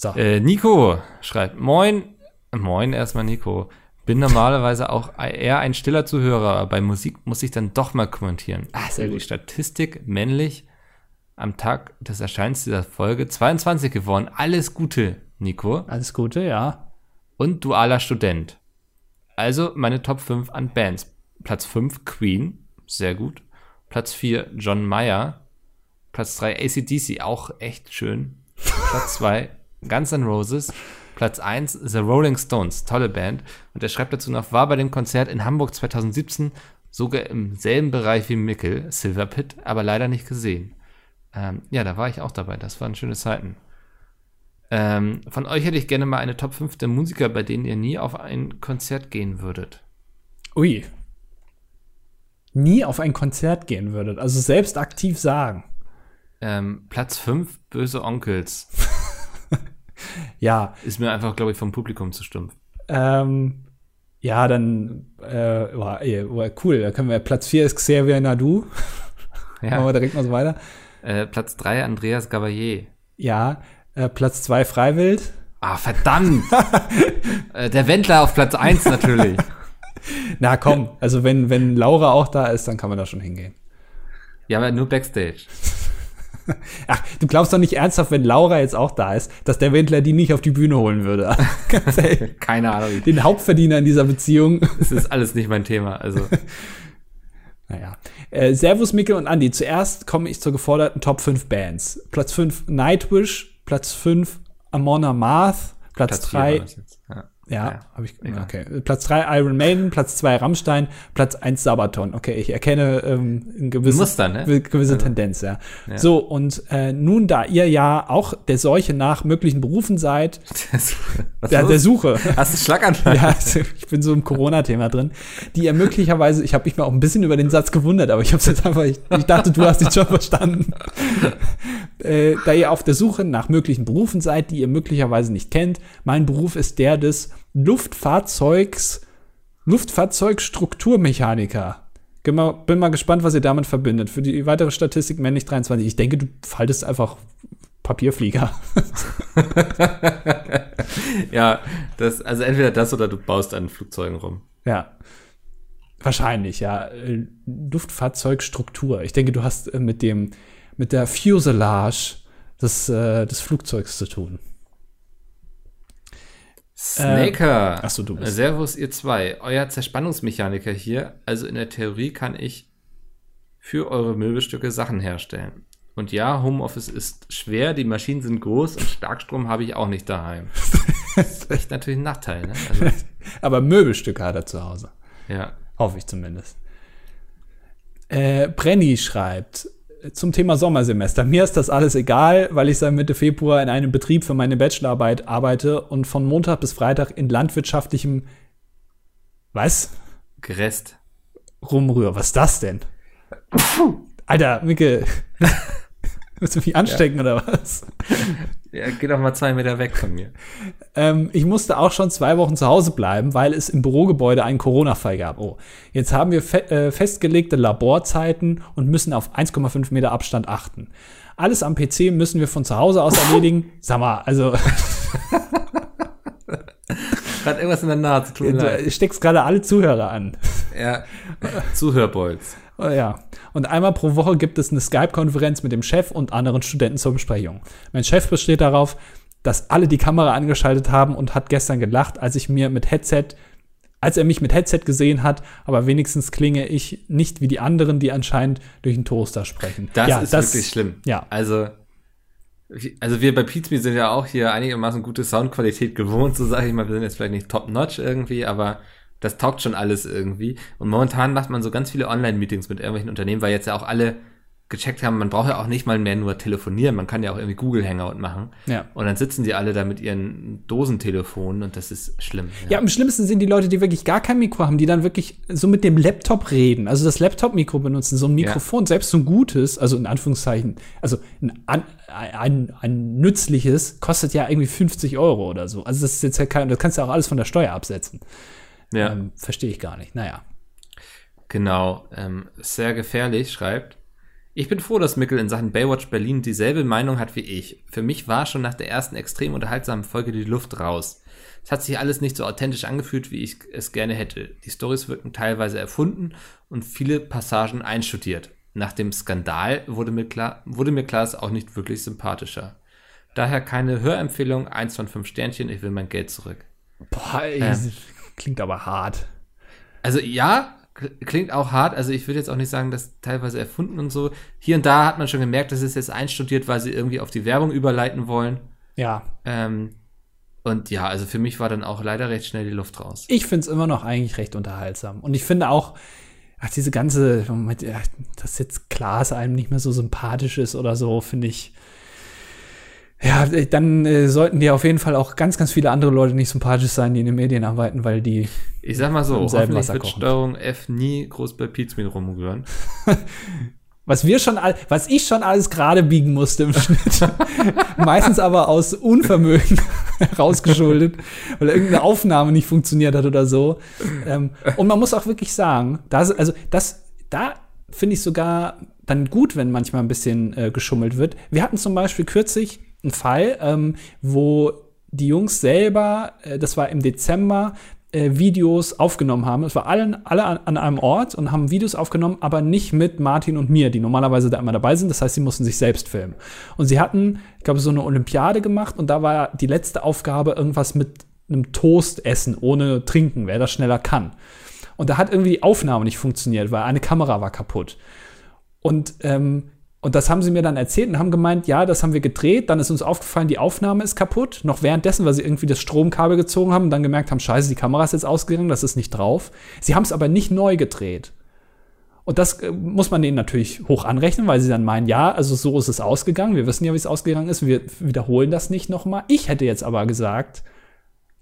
So. Äh, Nico schreibt, moin, moin erstmal Nico. Bin normalerweise auch eher ein stiller Zuhörer, aber bei Musik muss ich dann doch mal kommentieren. Ah, sehr Die gut. Statistik männlich am Tag des Erscheinens dieser Folge 22 geworden. Alles Gute, Nico. Alles Gute, ja. Und dualer Student. Also meine Top 5 an Bands. Platz 5 Queen, sehr gut. Platz 4 John Mayer. Platz 3 ACDC, auch echt schön. Platz 2 Guns N' Roses. Platz 1 The Rolling Stones, tolle Band. Und er schreibt dazu noch, war bei dem Konzert in Hamburg 2017 sogar im selben Bereich wie Mickel, Silver Pit, aber leider nicht gesehen. Ähm, ja, da war ich auch dabei, das waren schöne Zeiten. Ähm, von euch hätte ich gerne mal eine Top 5 der Musiker, bei denen ihr nie auf ein Konzert gehen würdet. Ui. Nie auf ein Konzert gehen würdet, also selbst aktiv sagen. Ähm, Platz 5, Böse Onkels. Ja, Ist mir einfach, glaube ich, vom Publikum zu stumpf. Ähm, ja, dann, äh, war, war cool. Da können wir, Platz 4 ist Xavier Nadu. Machen wir Ja. direkt mal so weiter. Äh, Platz 3, Andreas Gabalier. Ja, äh, Platz 2 Freiwild. Ah, verdammt! äh, der Wendler auf Platz 1 natürlich. Na komm, also wenn, wenn Laura auch da ist, dann kann man da schon hingehen. Ja, aber nur Backstage. Ach, du glaubst doch nicht ernsthaft, wenn Laura jetzt auch da ist, dass der Wendler die nicht auf die Bühne holen würde. Keine Ahnung. Den Hauptverdiener in dieser Beziehung. Das ist alles nicht mein Thema. Also, Naja. Äh, Servus, Mikkel und Andi. Zuerst komme ich zur geforderten Top 5 Bands. Platz 5 Nightwish, Platz 5 Amon Amarth, Platz Platz 4 war 3 das jetzt. Ja. Ja, Ja, habe ich. egal. Okay. Platz 3 Iron Maiden, Platz 2 Rammstein, Platz 1 Sabaton. Okay, ich erkenne ähm, ein gewisses, Muster, ne? eine gewisse Tendenz, ja. So, und äh, nun, da ihr ja auch der Seuche nach möglichen Berufen seid, was der, der Suche. Hast du Schlaganfall? Ja, also ich bin so im Corona-Thema drin, die ihr möglicherweise, ich habe mich mal auch ein bisschen über den Satz gewundert, aber ich habe jetzt einfach, ich, ich dachte, du hast ihn schon verstanden. äh, da ihr auf der Suche nach möglichen Berufen seid, die ihr möglicherweise nicht kennt, mein Beruf ist der des Luftfahrzeugs, Luftfahrzeugstrukturmechaniker. Bin mal, gespannt, was ihr damit verbindet. Für die weitere Statistik männlich 23. Ich denke, du faltest einfach Papierflieger. Ja, das, also entweder das oder du baust an Flugzeugen rum. Ja. Wahrscheinlich, ja. Äh, Luftfahrzeugstruktur. Ich denke, du hast äh, mit dem, mit der Fuselage des, äh, des Flugzeugs zu tun. Snaker. ach so, du bist- Servus, ihr zwei. Euer Zerspannungsmechaniker hier. Also in der Theorie kann ich für eure Möbelstücke Sachen herstellen. Und ja, Homeoffice ist schwer, die Maschinen sind groß und Starkstrom habe ich auch nicht daheim. Das ist echt natürlich ein Nachteil, ne? Also, Aber Möbelstücke hat er zu Hause. ja. Hoffe ich zumindest. Äh, Brenny schreibt zum Thema Sommersemester. Mir ist das alles egal, weil ich seit Mitte Februar in einem Betrieb für meine Bachelorarbeit arbeite und von Montag bis Freitag in landwirtschaftlichem was? Gerest. Rumrühr. Was ist das denn? Alter, Micke. Willst du mich anstecken ja. oder was? Ja, geh doch mal zwei Meter weg von mir. Ähm, ich musste auch schon zwei Wochen zu Hause bleiben, weil es im Bürogebäude einen Corona-Fall gab. Oh, jetzt haben wir fe äh, festgelegte Laborzeiten und müssen auf 1,5 Meter Abstand achten. Alles am PC müssen wir von zu Hause aus erledigen. Sag mal, also. Hat irgendwas in der Nase, tut mir leid. Du steckst gerade alle Zuhörer an. Ja, Zuhörbolz. Oh, ja. Und einmal pro Woche gibt es eine Skype-Konferenz mit dem Chef und anderen Studenten zur Besprechung. Mein Chef besteht darauf, dass alle die Kamera angeschaltet haben und hat gestern gelacht, als ich mir mit Headset, als er mich mit Headset gesehen hat, aber wenigstens klinge ich nicht wie die anderen, die anscheinend durch den Toaster sprechen. Das ja, ist das, wirklich schlimm. Ja. Also, also wir bei Pizme sind ja auch hier einigermaßen gute Soundqualität gewohnt, so sage ich mal. Wir sind jetzt vielleicht nicht top-notch irgendwie, aber das taugt schon alles irgendwie. Und momentan macht man so ganz viele Online-Meetings mit irgendwelchen Unternehmen, weil jetzt ja auch alle gecheckt haben, man braucht ja auch nicht mal mehr nur telefonieren, man kann ja auch irgendwie Google Hangout machen. Ja. Und dann sitzen die alle da mit ihren Dosentelefonen und das ist schlimm. Ja. ja, am schlimmsten sind die Leute, die wirklich gar kein Mikro haben, die dann wirklich so mit dem Laptop reden, also das Laptop-Mikro benutzen, so ein Mikrofon, ja. selbst so ein gutes, also in Anführungszeichen, also ein, ein, ein, ein nützliches, kostet ja irgendwie 50 Euro oder so. Also das ist jetzt ja kein, das kannst du ja auch alles von der Steuer absetzen. Ja. Ähm, Verstehe ich gar nicht. Naja. Genau. Ähm, sehr gefährlich, schreibt. Ich bin froh, dass Mickel in Sachen Baywatch Berlin dieselbe Meinung hat wie ich. Für mich war schon nach der ersten extrem unterhaltsamen Folge die Luft raus. Es hat sich alles nicht so authentisch angefühlt, wie ich es gerne hätte. Die Stories wirken teilweise erfunden und viele Passagen einstudiert. Nach dem Skandal wurde mir klar, wurde mir klar, es auch nicht wirklich sympathischer. Daher keine Hörempfehlung, eins von fünf Sternchen, ich will mein Geld zurück. Boah, ähm, Klingt aber hart. Also ja, klingt auch hart. Also ich würde jetzt auch nicht sagen, dass teilweise erfunden und so. Hier und da hat man schon gemerkt, das ist jetzt einstudiert, weil sie irgendwie auf die Werbung überleiten wollen. Ja. Ähm, und ja, also für mich war dann auch leider recht schnell die Luft raus. Ich finde es immer noch eigentlich recht unterhaltsam. Und ich finde auch, ach, diese ganze, dass jetzt Klaas einem nicht mehr so sympathisch ist oder so, finde ich, ja, äh, dann äh, sollten dir auf jeden Fall auch ganz, ganz viele andere Leute nicht sympathisch sein, die in den Medien arbeiten, weil die. Ich sag mal so, hoffentlich wird Steuerung F nie groß bei Pizmin rumrühren. was wir schon, was ich schon alles gerade biegen musste im Schnitt. Meistens aber aus Unvermögen rausgeschuldet, weil irgendeine Aufnahme nicht funktioniert hat oder so. Ähm, und man muss auch wirklich sagen, das, also das, da finde ich sogar dann gut, wenn manchmal ein bisschen äh, geschummelt wird. Wir hatten zum Beispiel kürzlich ein Fall, ähm, wo die Jungs selber, äh, das war im Dezember, äh, Videos aufgenommen haben. Es war allen, alle an, an, einem Ort und haben Videos aufgenommen, aber nicht mit Martin und mir, die normalerweise da immer dabei sind. Das heißt, sie mussten sich selbst filmen. Und sie hatten, ich glaube, so eine Olympiade gemacht und da war die letzte Aufgabe irgendwas mit einem Toast essen, ohne trinken, wer das schneller kann. Und da hat irgendwie die Aufnahme nicht funktioniert, weil eine Kamera war kaputt. Und ähm, und das haben sie mir dann erzählt und haben gemeint, ja, das haben wir gedreht, dann ist uns aufgefallen, die Aufnahme ist kaputt. Noch währenddessen, weil sie irgendwie das Stromkabel gezogen haben und dann gemerkt haben, scheiße, die Kamera ist jetzt ausgegangen, das ist nicht drauf. Sie haben es aber nicht neu gedreht. Und das äh, muss man denen natürlich hoch anrechnen, weil sie dann meinen, ja, also so ist es ausgegangen. Wir wissen ja, wie es ausgegangen ist. Wir wiederholen das nicht nochmal. Ich hätte jetzt aber gesagt,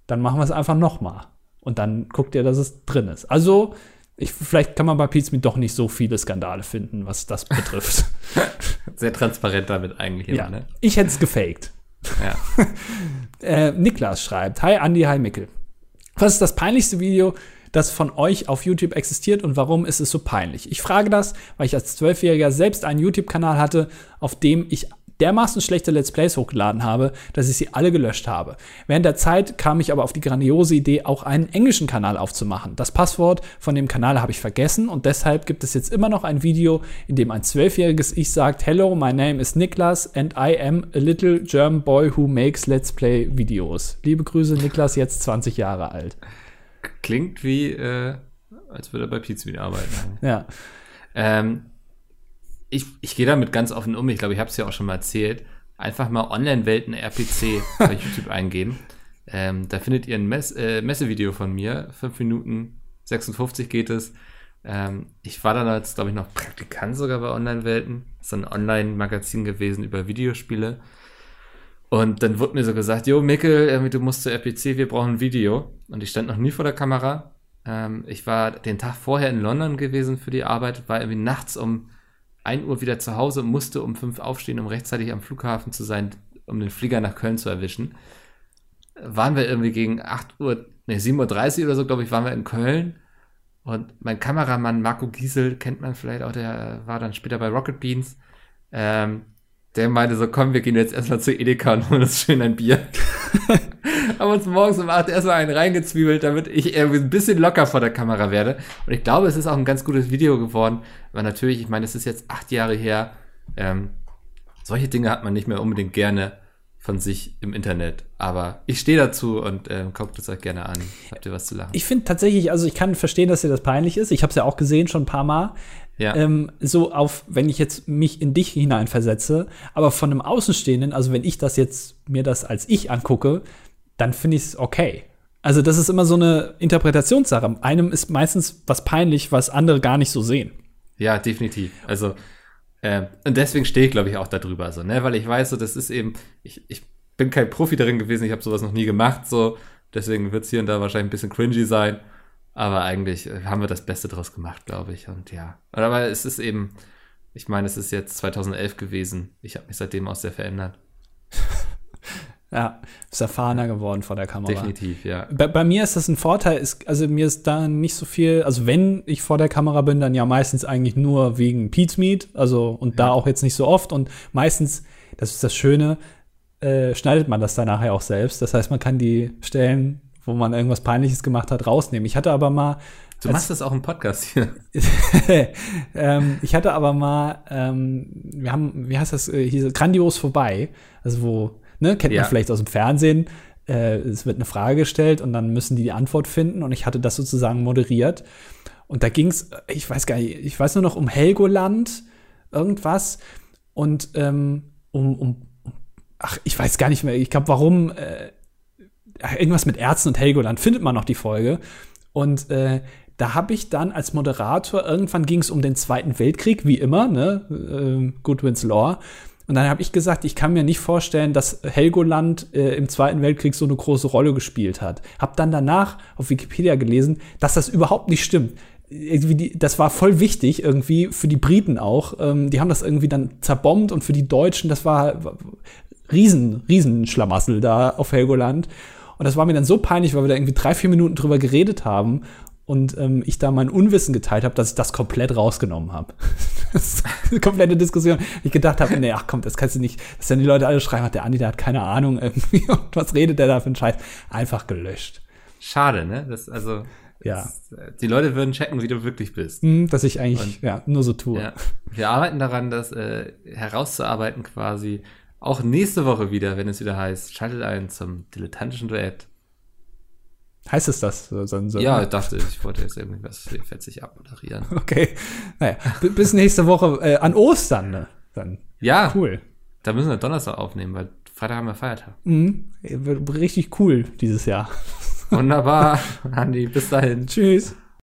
dann machen wir es einfach nochmal. Und dann guckt ihr, dass es drin ist. Also ich, vielleicht kann man bei Pizmeet doch nicht so viele Skandale finden, was das betrifft. Sehr transparent damit eigentlich immer, ja. ne? Ich hätte es gefaked. Ja. äh, Niklas schreibt: Hi Andy, hi Mickel. Was ist das peinlichste Video, das von euch auf YouTube existiert und warum ist es so peinlich? Ich frage das, weil ich als Zwölfjähriger selbst einen YouTube-Kanal hatte, auf dem ich dermaßen schlechte Let's Plays hochgeladen habe, dass ich sie alle gelöscht habe. Während der Zeit kam ich aber auf die grandiose Idee, auch einen englischen Kanal aufzumachen. Das Passwort von dem Kanal habe ich vergessen und deshalb gibt es jetzt immer noch ein Video, in dem ein zwölfjähriges Ich sagt, Hello, my name is Niklas and I am a little German boy who makes Let's Play Videos. Liebe Grüße, Niklas, jetzt 20 Jahre alt. Klingt wie, äh, als würde er bei Pizza arbeiten. ja. Ähm, ich, ich gehe damit ganz offen um. Ich glaube, ich habe es ja auch schon mal erzählt. Einfach mal Online-Welten RPC bei YouTube eingeben. Ähm, da findet ihr ein Mess, äh, Messevideo von mir, fünf Minuten 56 geht es. Ähm, ich war dann als, glaube ich, noch Praktikant sogar bei Online-Welten. Das ist ein Online-Magazin gewesen über Videospiele. Und dann wurde mir so gesagt, jo, Mikkel, du musst zur RPC, wir brauchen ein Video. Und ich stand noch nie vor der Kamera. Ähm, ich war den Tag vorher in London gewesen für die Arbeit, war irgendwie nachts um 1 Uhr wieder zu Hause musste um 5 aufstehen, um rechtzeitig am Flughafen zu sein, um den Flieger nach Köln zu erwischen. Waren wir irgendwie gegen 8 Uhr, ne, 7.30 Uhr oder so, glaube ich, waren wir in Köln. Und mein Kameramann Marco Giesel, kennt man vielleicht auch, der war dann später bei Rocket Beans. Ähm, der meinte so, komm, wir gehen jetzt erstmal zu Edeka und holen uns schön ein Bier. haben uns morgens um 8 erstmal einen reingezwiebelt, damit ich irgendwie ein bisschen locker vor der Kamera werde. Und ich glaube, es ist auch ein ganz gutes Video geworden, weil natürlich, ich meine, es ist jetzt acht Jahre her. Ähm, solche Dinge hat man nicht mehr unbedingt gerne von sich im Internet. Aber ich stehe dazu und äh, guckt es euch gerne an. Habt ihr was zu lachen? Ich finde tatsächlich, also ich kann verstehen, dass dir das peinlich ist. Ich habe es ja auch gesehen schon ein paar Mal. Ja. Ähm, so auf, wenn ich jetzt mich in dich hineinversetze, aber von einem Außenstehenden, also wenn ich das jetzt mir das als ich angucke, dann finde ich es okay. Also das ist immer so eine Interpretationssache. Einem ist meistens was peinlich, was andere gar nicht so sehen. Ja, definitiv. Also äh, und deswegen stehe ich, glaube ich, auch darüber, so, ne, weil ich weiß, so, das ist eben, ich, ich bin kein Profi darin gewesen, ich habe sowas noch nie gemacht, so, deswegen wird es hier und da wahrscheinlich ein bisschen cringy sein. Aber eigentlich äh, haben wir das Beste draus gemacht, glaube ich. Und ja. Aber es ist eben, ich meine, es ist jetzt 2011 gewesen. Ich habe mich seitdem auch sehr verändert. Ja, ist erfahrener geworden vor der Kamera. Definitiv, ja. Bei, bei, mir ist das ein Vorteil, ist, also mir ist da nicht so viel, also wenn ich vor der Kamera bin, dann ja meistens eigentlich nur wegen Pete's Meat, also und ja. da auch jetzt nicht so oft und meistens, das ist das Schöne, äh, schneidet man das dann nachher auch selbst. Das heißt, man kann die Stellen wo man irgendwas Peinliches gemacht hat, rausnehmen. Ich hatte aber mal. Du machst das auch im Podcast hier. ähm, ich hatte aber mal, ähm, wir haben, wie heißt das, äh, hieß grandios vorbei. Also wo, ne, kennt ja. man vielleicht aus dem Fernsehen. Äh, es wird eine Frage gestellt und dann müssen die die Antwort finden und ich hatte das sozusagen moderiert. Und da ging es, ich weiß gar nicht, ich weiß nur noch um Helgoland, irgendwas und ähm, um, um, ach, ich weiß gar nicht mehr, ich glaube, warum äh, irgendwas mit Ärzten und Helgoland, findet man noch die Folge. Und äh, da habe ich dann als Moderator, irgendwann ging es um den Zweiten Weltkrieg, wie immer, ne? Äh, Goodwins Law. Und dann habe ich gesagt, ich kann mir nicht vorstellen, dass Helgoland äh, im Zweiten Weltkrieg so eine große Rolle gespielt hat. Hab dann danach auf Wikipedia gelesen, dass das überhaupt nicht stimmt. Die, das war voll wichtig irgendwie für die Briten auch. Ähm, die haben das irgendwie dann zerbombt und für die Deutschen, das war, war riesen, riesen Schlamassel da auf Helgoland. Und das war mir dann so peinlich, weil wir da irgendwie drei, vier Minuten drüber geredet haben und ähm, ich da mein Unwissen geteilt habe, dass ich das komplett rausgenommen habe. das ist eine komplette Diskussion. Ich gedacht habe, nee, ach komm, das kannst du nicht, dass dann die Leute alle schreiben, der Andi, der hat keine Ahnung irgendwie und was redet der da für einen Scheiß? Einfach gelöscht. Schade, ne? Das, also, ja. Das, die Leute würden checken, wie du wirklich bist. Hm, dass ich eigentlich und, ja, nur so tue. Ja. Wir arbeiten daran, das äh, herauszuarbeiten quasi, auch nächste Woche wieder, wenn es wieder heißt, schaltet ein zum dilettantischen Duett. Heißt es das? So, so, ja, ich dachte, ich wollte jetzt irgendwie was fetzig abmoderieren. Okay. Naja, bis nächste Woche äh, an Ostern. Ne? Dann. Ja. Cool. Da müssen wir Donnerstag aufnehmen, weil Freitag haben wir Feiertag. Mhm. Wird richtig cool dieses Jahr. Wunderbar. Andi, bis dahin. Tschüss.